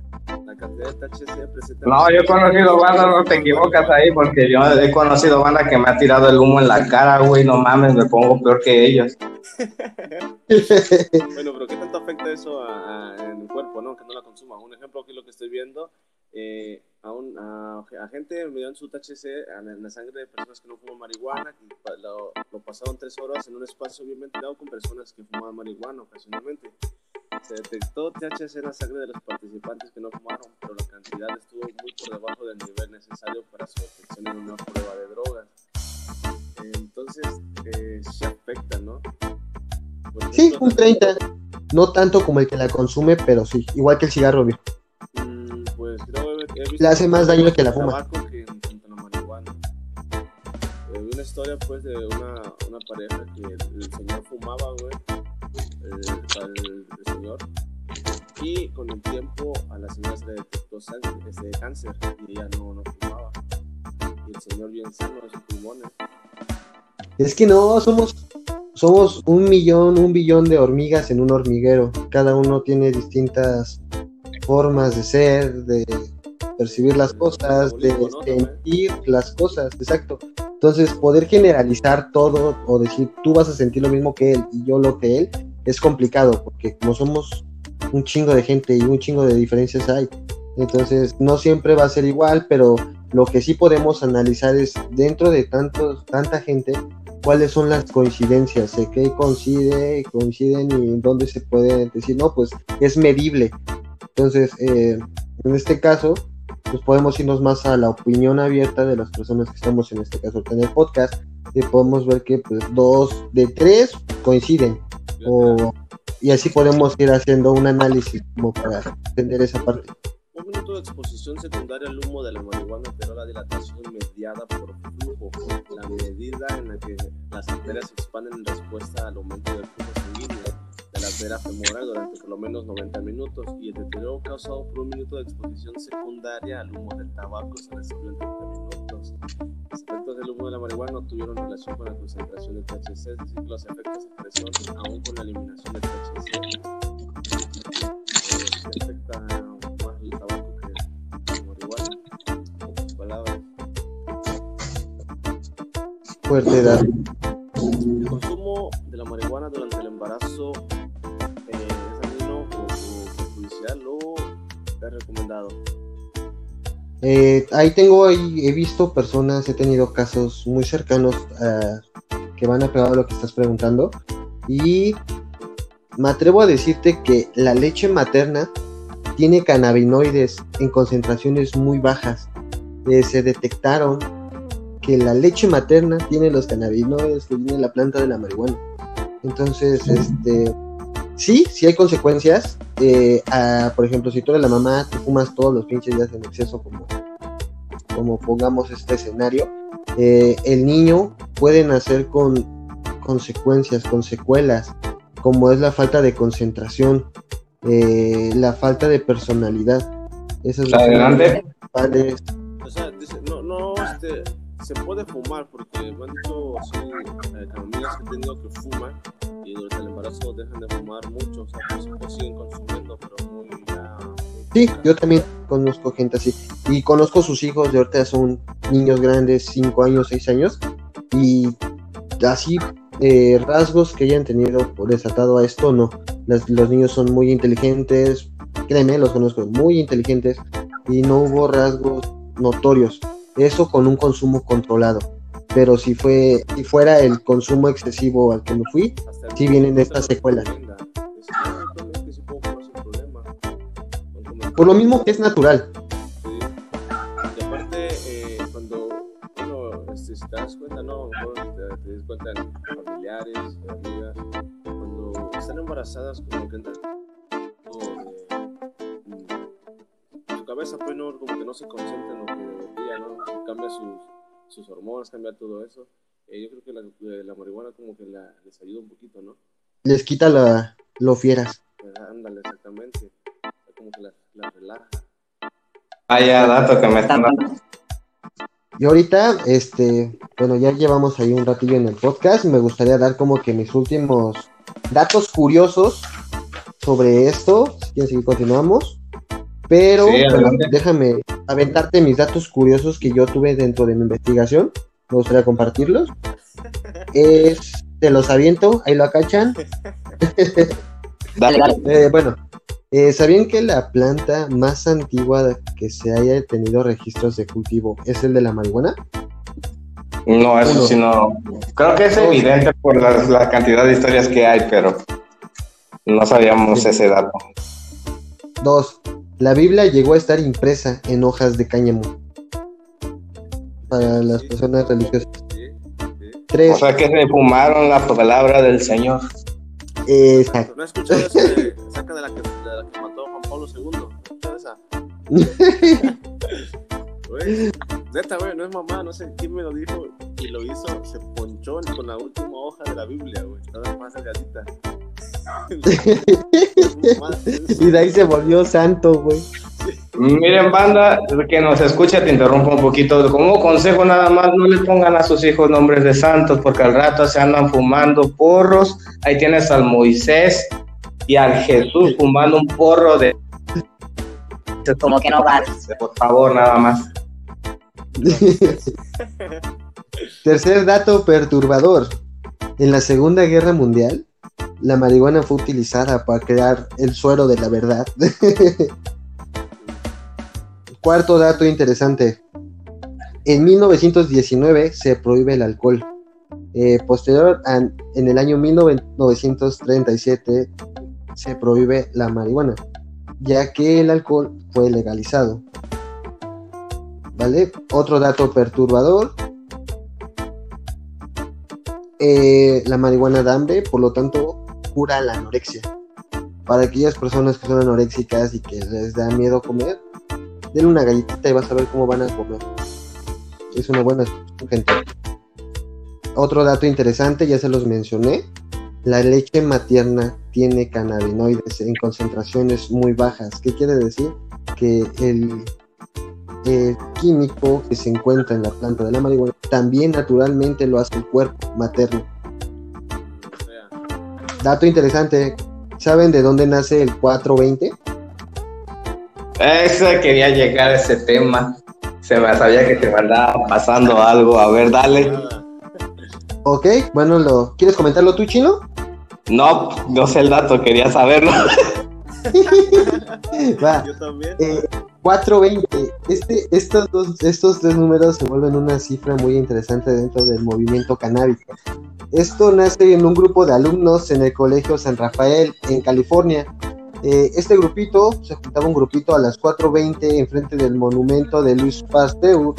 Speaker 4: La cantidad de THC presenta
Speaker 1: No, yo he conocido banda, no te equivocas ahí, porque yo he conocido banda que me ha tirado el humo en la cara, güey, no mames, me pongo peor que ellos.
Speaker 4: Bueno, pero ¿qué tanto afecta eso a, a- en el cuerpo, no? Que no la consuma. Un ejemplo aquí lo que estoy viendo, eh, a, un, a, a gente me dieron su THC en, en la sangre de personas que no fuman marihuana, que lo, lo pasaron tres horas en un espacio bien ventilado con personas que fumaban marihuana ocasionalmente. Se detectó THC en la sangre de los participantes que no fumaron, pero la cantidad estuvo muy por debajo del nivel necesario para su detección en una prueba de drogas. Entonces, eh, sí afecta, ¿no?
Speaker 2: Sí, un 30. No tanto como el que la consume, pero sí. Igual que el cigarro, viejo.
Speaker 4: Mm, Pues creo he visto
Speaker 2: Le hace más daño que la fuma.
Speaker 4: Historia pues de una, una pareja que el, el señor fumaba, güey. El, el- el señor. Y con el tiempo a la señora se le detectó este, cáncer y ella no, no fumaba. Y el señor bien sano de sus pulmones.
Speaker 2: Es que no, somos, somos un millón, un billón de hormigas en un hormiguero. Cada uno tiene distintas formas de ser, de percibir las cosas, de sentir las cosas, exacto. Entonces, poder generalizar todo o decir tú vas a sentir lo mismo que él y yo lo que él es complicado, porque como somos un chingo de gente y un chingo de diferencias hay, entonces no siempre va a ser igual, pero lo que sí podemos analizar es dentro de tantos, tanta gente, cuáles son las coincidencias, de qué coincide, coinciden y en dónde se puede decir, no, pues es medible. Entonces, eh, en este caso, pues podemos irnos más a la opinión abierta de las personas que estamos en este caso en el podcast y podemos ver que pues dos de tres coinciden. Y así podemos ir haciendo un análisis como para entender esa parte.
Speaker 4: Un minuto de exposición secundaria al humo de la marihuana alteró la dilatación mediada por flujo, la medida en la que las arterias se expanden en respuesta al aumento del flujo la arteria femoral durante por lo menos 90 minutos y el deterioro causado por un minuto de exposición secundaria al humo del tabaco se recibió en 30 minutos. Los efectos del humo de la marihuana no tuvieron relación con la concentración de THC, es decir, los efectos presión aún con la eliminación de THC. Eh, afecta
Speaker 2: Fuerte edad.
Speaker 4: El consumo de la marihuana durante el embarazo o judicial o es recomendado.
Speaker 2: Eh, ahí tengo, ahí he visto personas, he tenido casos muy cercanos uh, que van a pegar a lo que estás preguntando y me atrevo a decirte que la leche materna tiene cannabinoides en concentraciones muy bajas. Eh, se detectaron que la leche materna tiene los cannabinoides que tiene la planta de la marihuana. Entonces, este, sí, sí hay consecuencias. Eh, por ejemplo, si tú eres la mamá, tú fumas todos los pinches días en exceso, como, como pongamos este escenario, eh, el niño puede nacer con consecuencias, con secuelas, como es la falta de concentración, eh, la falta de personalidad.
Speaker 1: Esas Adelante.
Speaker 4: O sea, dice, no, no, este, se puede fumar porque me han dicho así, eh, amigas que he tenido que fuman y durante el embarazo dejan de fumar mucho, o sea, pues, pues siguen consumiendo, pero muy.
Speaker 2: sí, yo también conozco gente así. Y conozco sus hijos, de ahorita son niños grandes, 5 años, 6 años, y así eh, rasgos que hayan tenido desatado a esto, no. los niños son muy inteligentes, créeme, los conozco muy inteligentes y no hubo rasgos notorios. Eso con un consumo controlado. Pero si fue si fuera el consumo excesivo al que me fui, si vienen estas secuelas. Por lo mismo que es natural.
Speaker 4: Y aparte, eh, cuando, bueno, este, si te das cuenta, no, te, das cuenta de familiares, amigas, cuando están embarazadas, como que entran su cabeza, pues no, como que no se concentra en lo que Cambia sus, sus hormonas, cambia todo eso. Eh, yo creo que la, eh, la, marihuana como que la, les ayuda un poquito, ¿no?
Speaker 2: Les quita la, lo fieras.
Speaker 4: Ándale, exactamente. Como que la, la relaja.
Speaker 1: Vaya dato que me están dando.
Speaker 2: Y ahorita, este, bueno, ya llevamos ahí un ratillo en el podcast. Me gustaría dar como que mis últimos datos curiosos sobre esto. Si quieren seguir, continuamos. Pero, déjame aventarte mis datos curiosos que yo tuve dentro de mi investigación. Me gustaría compartirlos. Es, te los aviento, ahí lo acachan. Eh, bueno, eh, ¿sabían que la planta más antigua que se haya tenido registros de cultivo es el de la marihuana?
Speaker 1: No, eso sí no. Creo que es evidente por la, cantidad de historias que hay, pero no sabíamos ese dato.
Speaker 2: Dos, la Biblia llegó a estar impresa en hojas de cáñamo para las personas religiosas.
Speaker 1: Tres. O sea que se fumaron la palabra del Señor.
Speaker 2: Exacto.
Speaker 4: ¿No escuchado eso de, acerca de la, que, de la que mató Juan Pablo II? ¿No esa? Güey, neta, güey, no es mamá, no sé quién me lo dijo y lo hizo, se ponchó con la última hoja de la Biblia, güey. Nada más delgadita.
Speaker 2: y de ahí se volvió santo, güey.
Speaker 1: Miren, banda, que nos escucha, te interrumpo un poquito. Como consejo, nada más no le pongan a sus hijos nombres de santos, porque al rato se andan fumando porros. Ahí tienes al Moisés y al Jesús fumando un porro de.
Speaker 5: Como que no va.
Speaker 1: Por favor, nada más.
Speaker 2: Tercer dato perturbador. En la Segunda Guerra Mundial, la marihuana fue utilizada para crear el suero de la verdad. Cuarto dato interesante. En 1919 se prohíbe el alcohol. Eh, posterior a, en el año 1937 se prohíbe la marihuana, ya que el alcohol fue legalizado. ¿Vale? Otro dato perturbador. Eh, la marihuana da hambre, por lo tanto, cura la anorexia. Para aquellas personas que son anoréxicas y que les da miedo comer, denle una galletita y vas a ver cómo van a comer. Es una buena gente. Otro dato interesante, ya se los mencioné. La leche materna tiene cannabinoides en concentraciones muy bajas. ¿Qué quiere decir? Que el, el químico que se encuentra en la planta de la marihuana también naturalmente lo hace el cuerpo materno. Dato interesante, ¿saben de dónde nace el 420?
Speaker 1: Eso quería llegar a ese tema. Se me sabía que te andaba pasando algo. A ver, dale.
Speaker 2: Ok, bueno, lo ¿quieres comentarlo tú, Chino?
Speaker 1: No, no sé el dato, quería saberlo.
Speaker 2: Va. Yo también. 420. Eh, este, estos, dos, estos tres números se vuelven una cifra muy interesante dentro del movimiento canábico. Esto nace en un grupo de alumnos en el Colegio San Rafael, en California. Eh, este grupito, se juntaba un grupito a las 4.20 enfrente del monumento de Luis Pasteur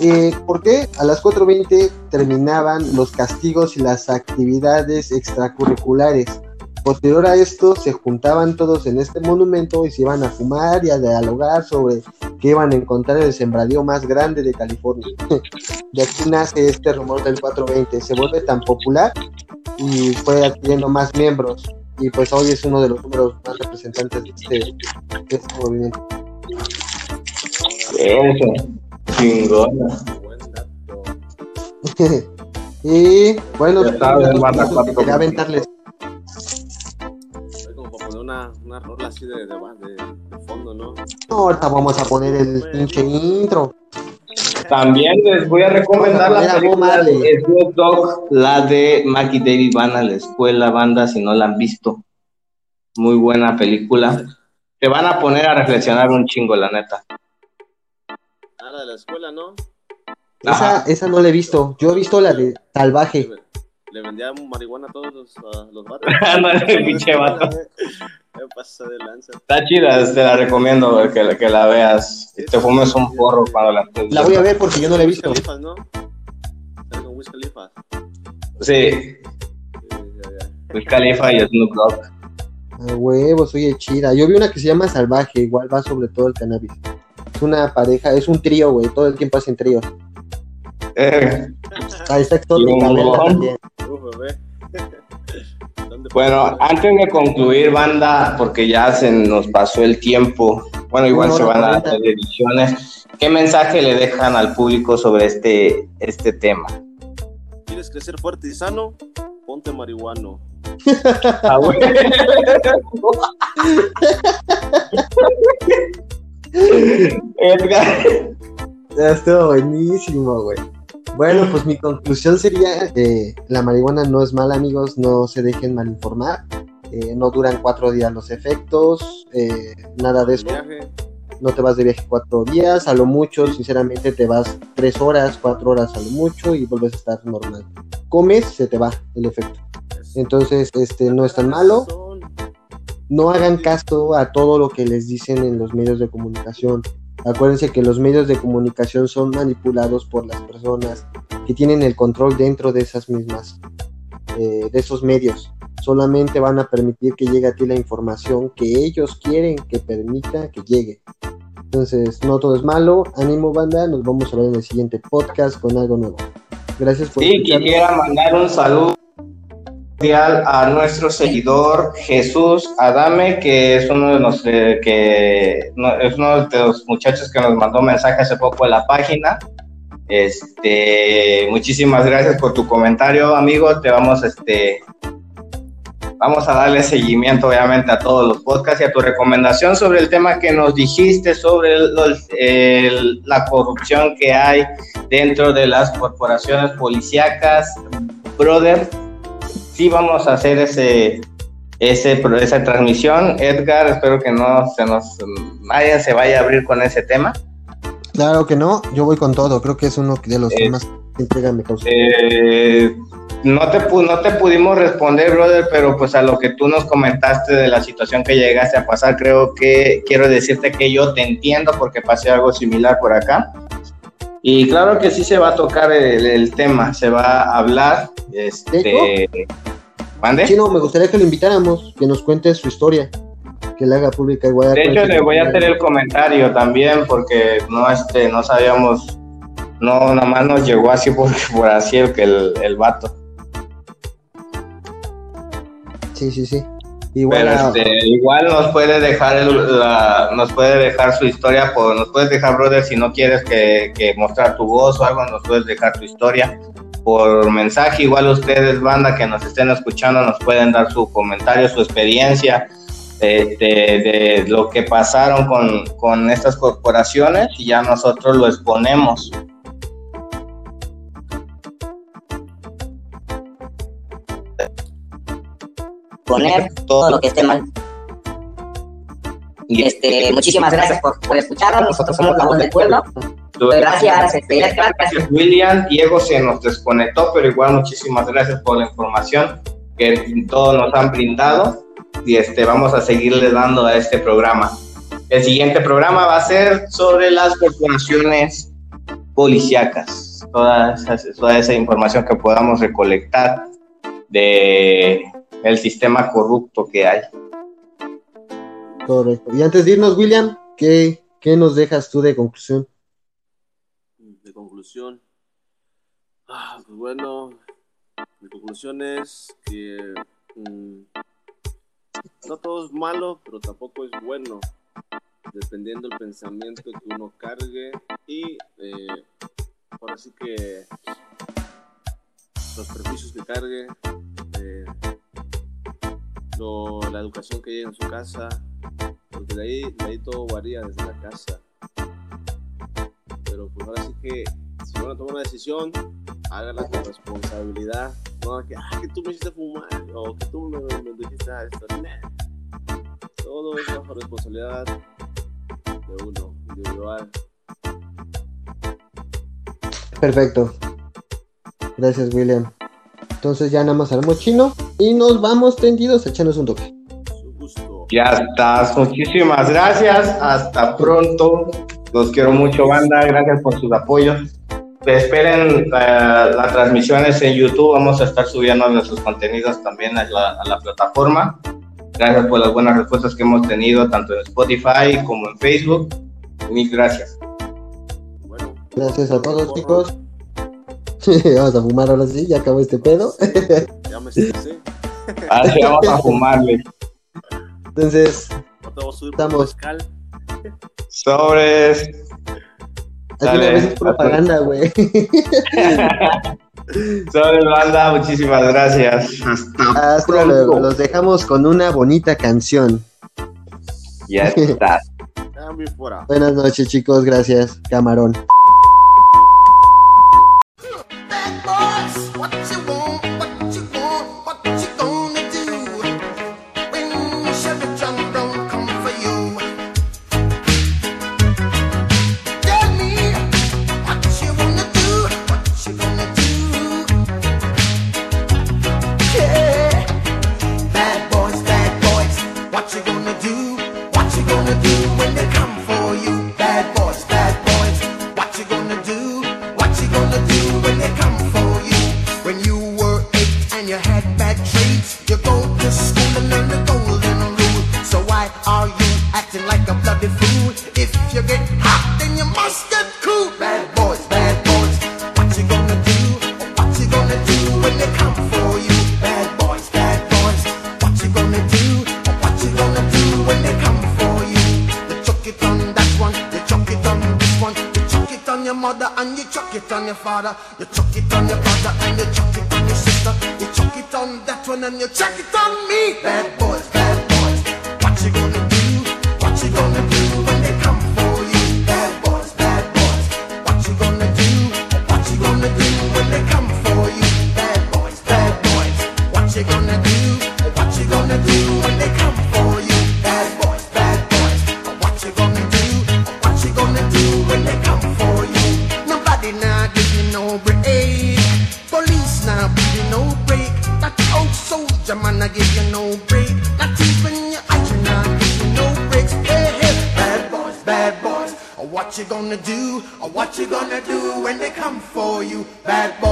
Speaker 2: eh, ¿Por qué? A las 4.20 terminaban los castigos y las actividades extracurriculares. Posterior a esto, se juntaban todos en este monumento y se iban a fumar y a dialogar sobre qué iban a encontrar el sembradío más grande de California. de aquí nace este rumor del 420. Se vuelve tan popular y fue adquiriendo más miembros. Y pues hoy es uno de los números más representantes de este, de este movimiento. Y bueno, quería aventarles.
Speaker 4: Una, rola así de, de, de, fondo, ¿no?
Speaker 2: Ahorita vamos a poner el pinche intro.
Speaker 1: También les voy a recomendar la película de Snoop Dogg, la de Mackie David van a la escuela, banda, si no la han visto. Muy buena película. Te van a poner a reflexionar un chingo, la neta
Speaker 4: de la escuela, ¿no?
Speaker 2: Esa, esa no la he visto. Yo he visto la de Salvaje.
Speaker 4: Le vendía marihuana a todos los, uh, los vatos.
Speaker 1: pinche vato.
Speaker 4: Me pasa de lanza.
Speaker 1: Está chida, te la recomiendo que, que la veas. Y te fumes un porro para la
Speaker 2: La voy a ver porque yo no la he visto.
Speaker 4: ¿no? con Wiz Khalifa.
Speaker 1: Sí. Wiz Khalifa y Snoop Dogg.
Speaker 2: A huevo, soy chida. Yo vi una que se llama Salvaje, igual va sobre todo el cannabis una pareja, es un trío, güey, todo el tiempo hacen trío.
Speaker 1: Eh.
Speaker 2: Ahí está también.
Speaker 1: Bueno, antes de concluir, banda, porque ya se nos pasó el tiempo, bueno, igual se van a hacer ediciones, ¿qué mensaje le dejan al público sobre este, este tema?
Speaker 4: ¿Quieres crecer fuerte y sano? Ponte marihuano.
Speaker 1: Ah,
Speaker 2: Edgar. Ya estuvo buenísimo, güey. Bueno, pues mi conclusión sería que la marihuana no es mala, amigos, no se dejen mal informar. Eh, no duran cuatro días los efectos, eh, nada de eso. No te vas de viaje cuatro días, a lo mucho, sinceramente, te vas tres horas, cuatro horas a lo mucho y vuelves a estar normal. Comes, se te va el efecto. Entonces, este, no es tan malo no hagan caso a todo lo que les dicen en los medios de comunicación. Acuérdense que los medios de comunicación son manipulados por las personas que tienen el control dentro de esas mismas, eh, de esos medios. Solamente van a permitir que llegue a ti la información que ellos quieren que permita que llegue. Entonces, no todo es malo. Ánimo, banda. Nos vamos a ver en el siguiente podcast con algo nuevo. Gracias por
Speaker 1: Sí, quisiera mandar un saludo a nuestro seguidor Jesús Adame, que es uno de los eh, que es uno de los muchachos que nos mandó mensaje hace poco en la página. Este, muchísimas gracias por tu comentario, amigo. Te vamos, este, vamos a darle seguimiento obviamente a todos los podcasts y a tu recomendación sobre el tema que nos dijiste sobre la corrupción que hay dentro de las corporaciones policíacas. Brother, sí vamos a hacer ese, ese, esa transmisión. Edgar, espero que no se nos nadie se vaya a abrir con ese tema.
Speaker 2: Claro que no, yo voy con todo, creo que es uno de los eh, temas que mi causa.
Speaker 1: Eh, no te, no te pudimos responder, brother, pero pues a lo que tú nos comentaste de la situación que llegaste a pasar, creo que quiero decirte que yo te entiendo porque pasé algo similar por acá. Y claro que sí se va a tocar el, tema, se va a hablar. Este,
Speaker 2: ¿Mande? Sí, no, me gustaría que lo invitáramos, que nos cuente su historia, que la haga pública igual.
Speaker 1: De hecho, le voy a hacer el comentario también, porque no, este, no sabíamos, no, nada más nos llegó así por, por así el, el, el vato.
Speaker 2: Sí, sí, sí.
Speaker 1: Igual, este, igual nos puede dejar nos puede dejar su historia, por, nos puedes dejar, brother, si no quieres que, que, mostrar tu voz o algo, nos puedes dejar tu historia por mensaje. Igual ustedes, banda, que nos estén escuchando, nos pueden dar su comentario, su experiencia este, de lo que pasaron con, con estas corporaciones y ya nosotros lo exponemos.
Speaker 5: poner todo lo que esté mal. Este, muchísimas gracias por, por escucharnos. Nosotros somos la voz del pueblo. Gracias,
Speaker 1: gracias. William. Diego se nos desconectó, pero igual muchísimas gracias por la información que todos nos han brindado y este, vamos a seguirle dando a este programa. El siguiente programa va a ser sobre las corporaciones policíacas, toda toda esa información que podamos recolectar de el sistema corrupto que hay.
Speaker 2: Correcto. Y antes de irnos, William, ¿qué, qué nos dejas tú de conclusión?
Speaker 4: De conclusión. Ah, pues bueno, mi conclusión es que mm, no todo es malo, pero tampoco es bueno, dependiendo del pensamiento que uno cargue y eh, por así que los prejuicios que cargue. Eh, la educación que llega en su casa, porque de ahí, de ahí todo varía desde la casa. Pero pues ahora sí que si van a tomar una decisión, háganla con responsabilidad. No que, ah, que tú me hiciste fumar o que tú me, me dijiste ah, esto. Todo es bajo responsabilidad de uno, individual.
Speaker 2: Perfecto. Gracias, William. Entonces ya nada más haremos chino y nos vamos tendidos a echarnos un toque.
Speaker 1: Ya estás, muchísimas gracias, hasta pronto. Los quiero mucho, banda, gracias por sus apoyos. Esperen uh, las transmisiones en YouTube, vamos a estar subiendo nuestros contenidos también a la, a la plataforma. Gracias por las buenas respuestas que hemos tenido tanto en Spotify como en Facebook. Mil gracias.
Speaker 2: Gracias a todos, chicos. vamos a fumar ahora sí, ya acabó este pedo. ya me
Speaker 1: siento Ah, sí, vamos a fumarle.
Speaker 2: Entonces, estamos.
Speaker 1: Sobres.
Speaker 2: Vez es propaganda, güey.
Speaker 1: Sobres, banda, muchísimas gracias.
Speaker 2: Hasta, Hasta luego. Los dejamos con una bonita canción.
Speaker 1: Ya está.
Speaker 2: Buenas noches, chicos. Gracias, camarón. your father. You chuck it on your brother and you chuck it on your sister. You chuck it on that
Speaker 6: one and you chuck it on. your man, I give you no break. Not even your you i give you no breaks. Hey, hey, bad boys, bad boys. What you gonna do? What you gonna do when they come for you? Bad boys.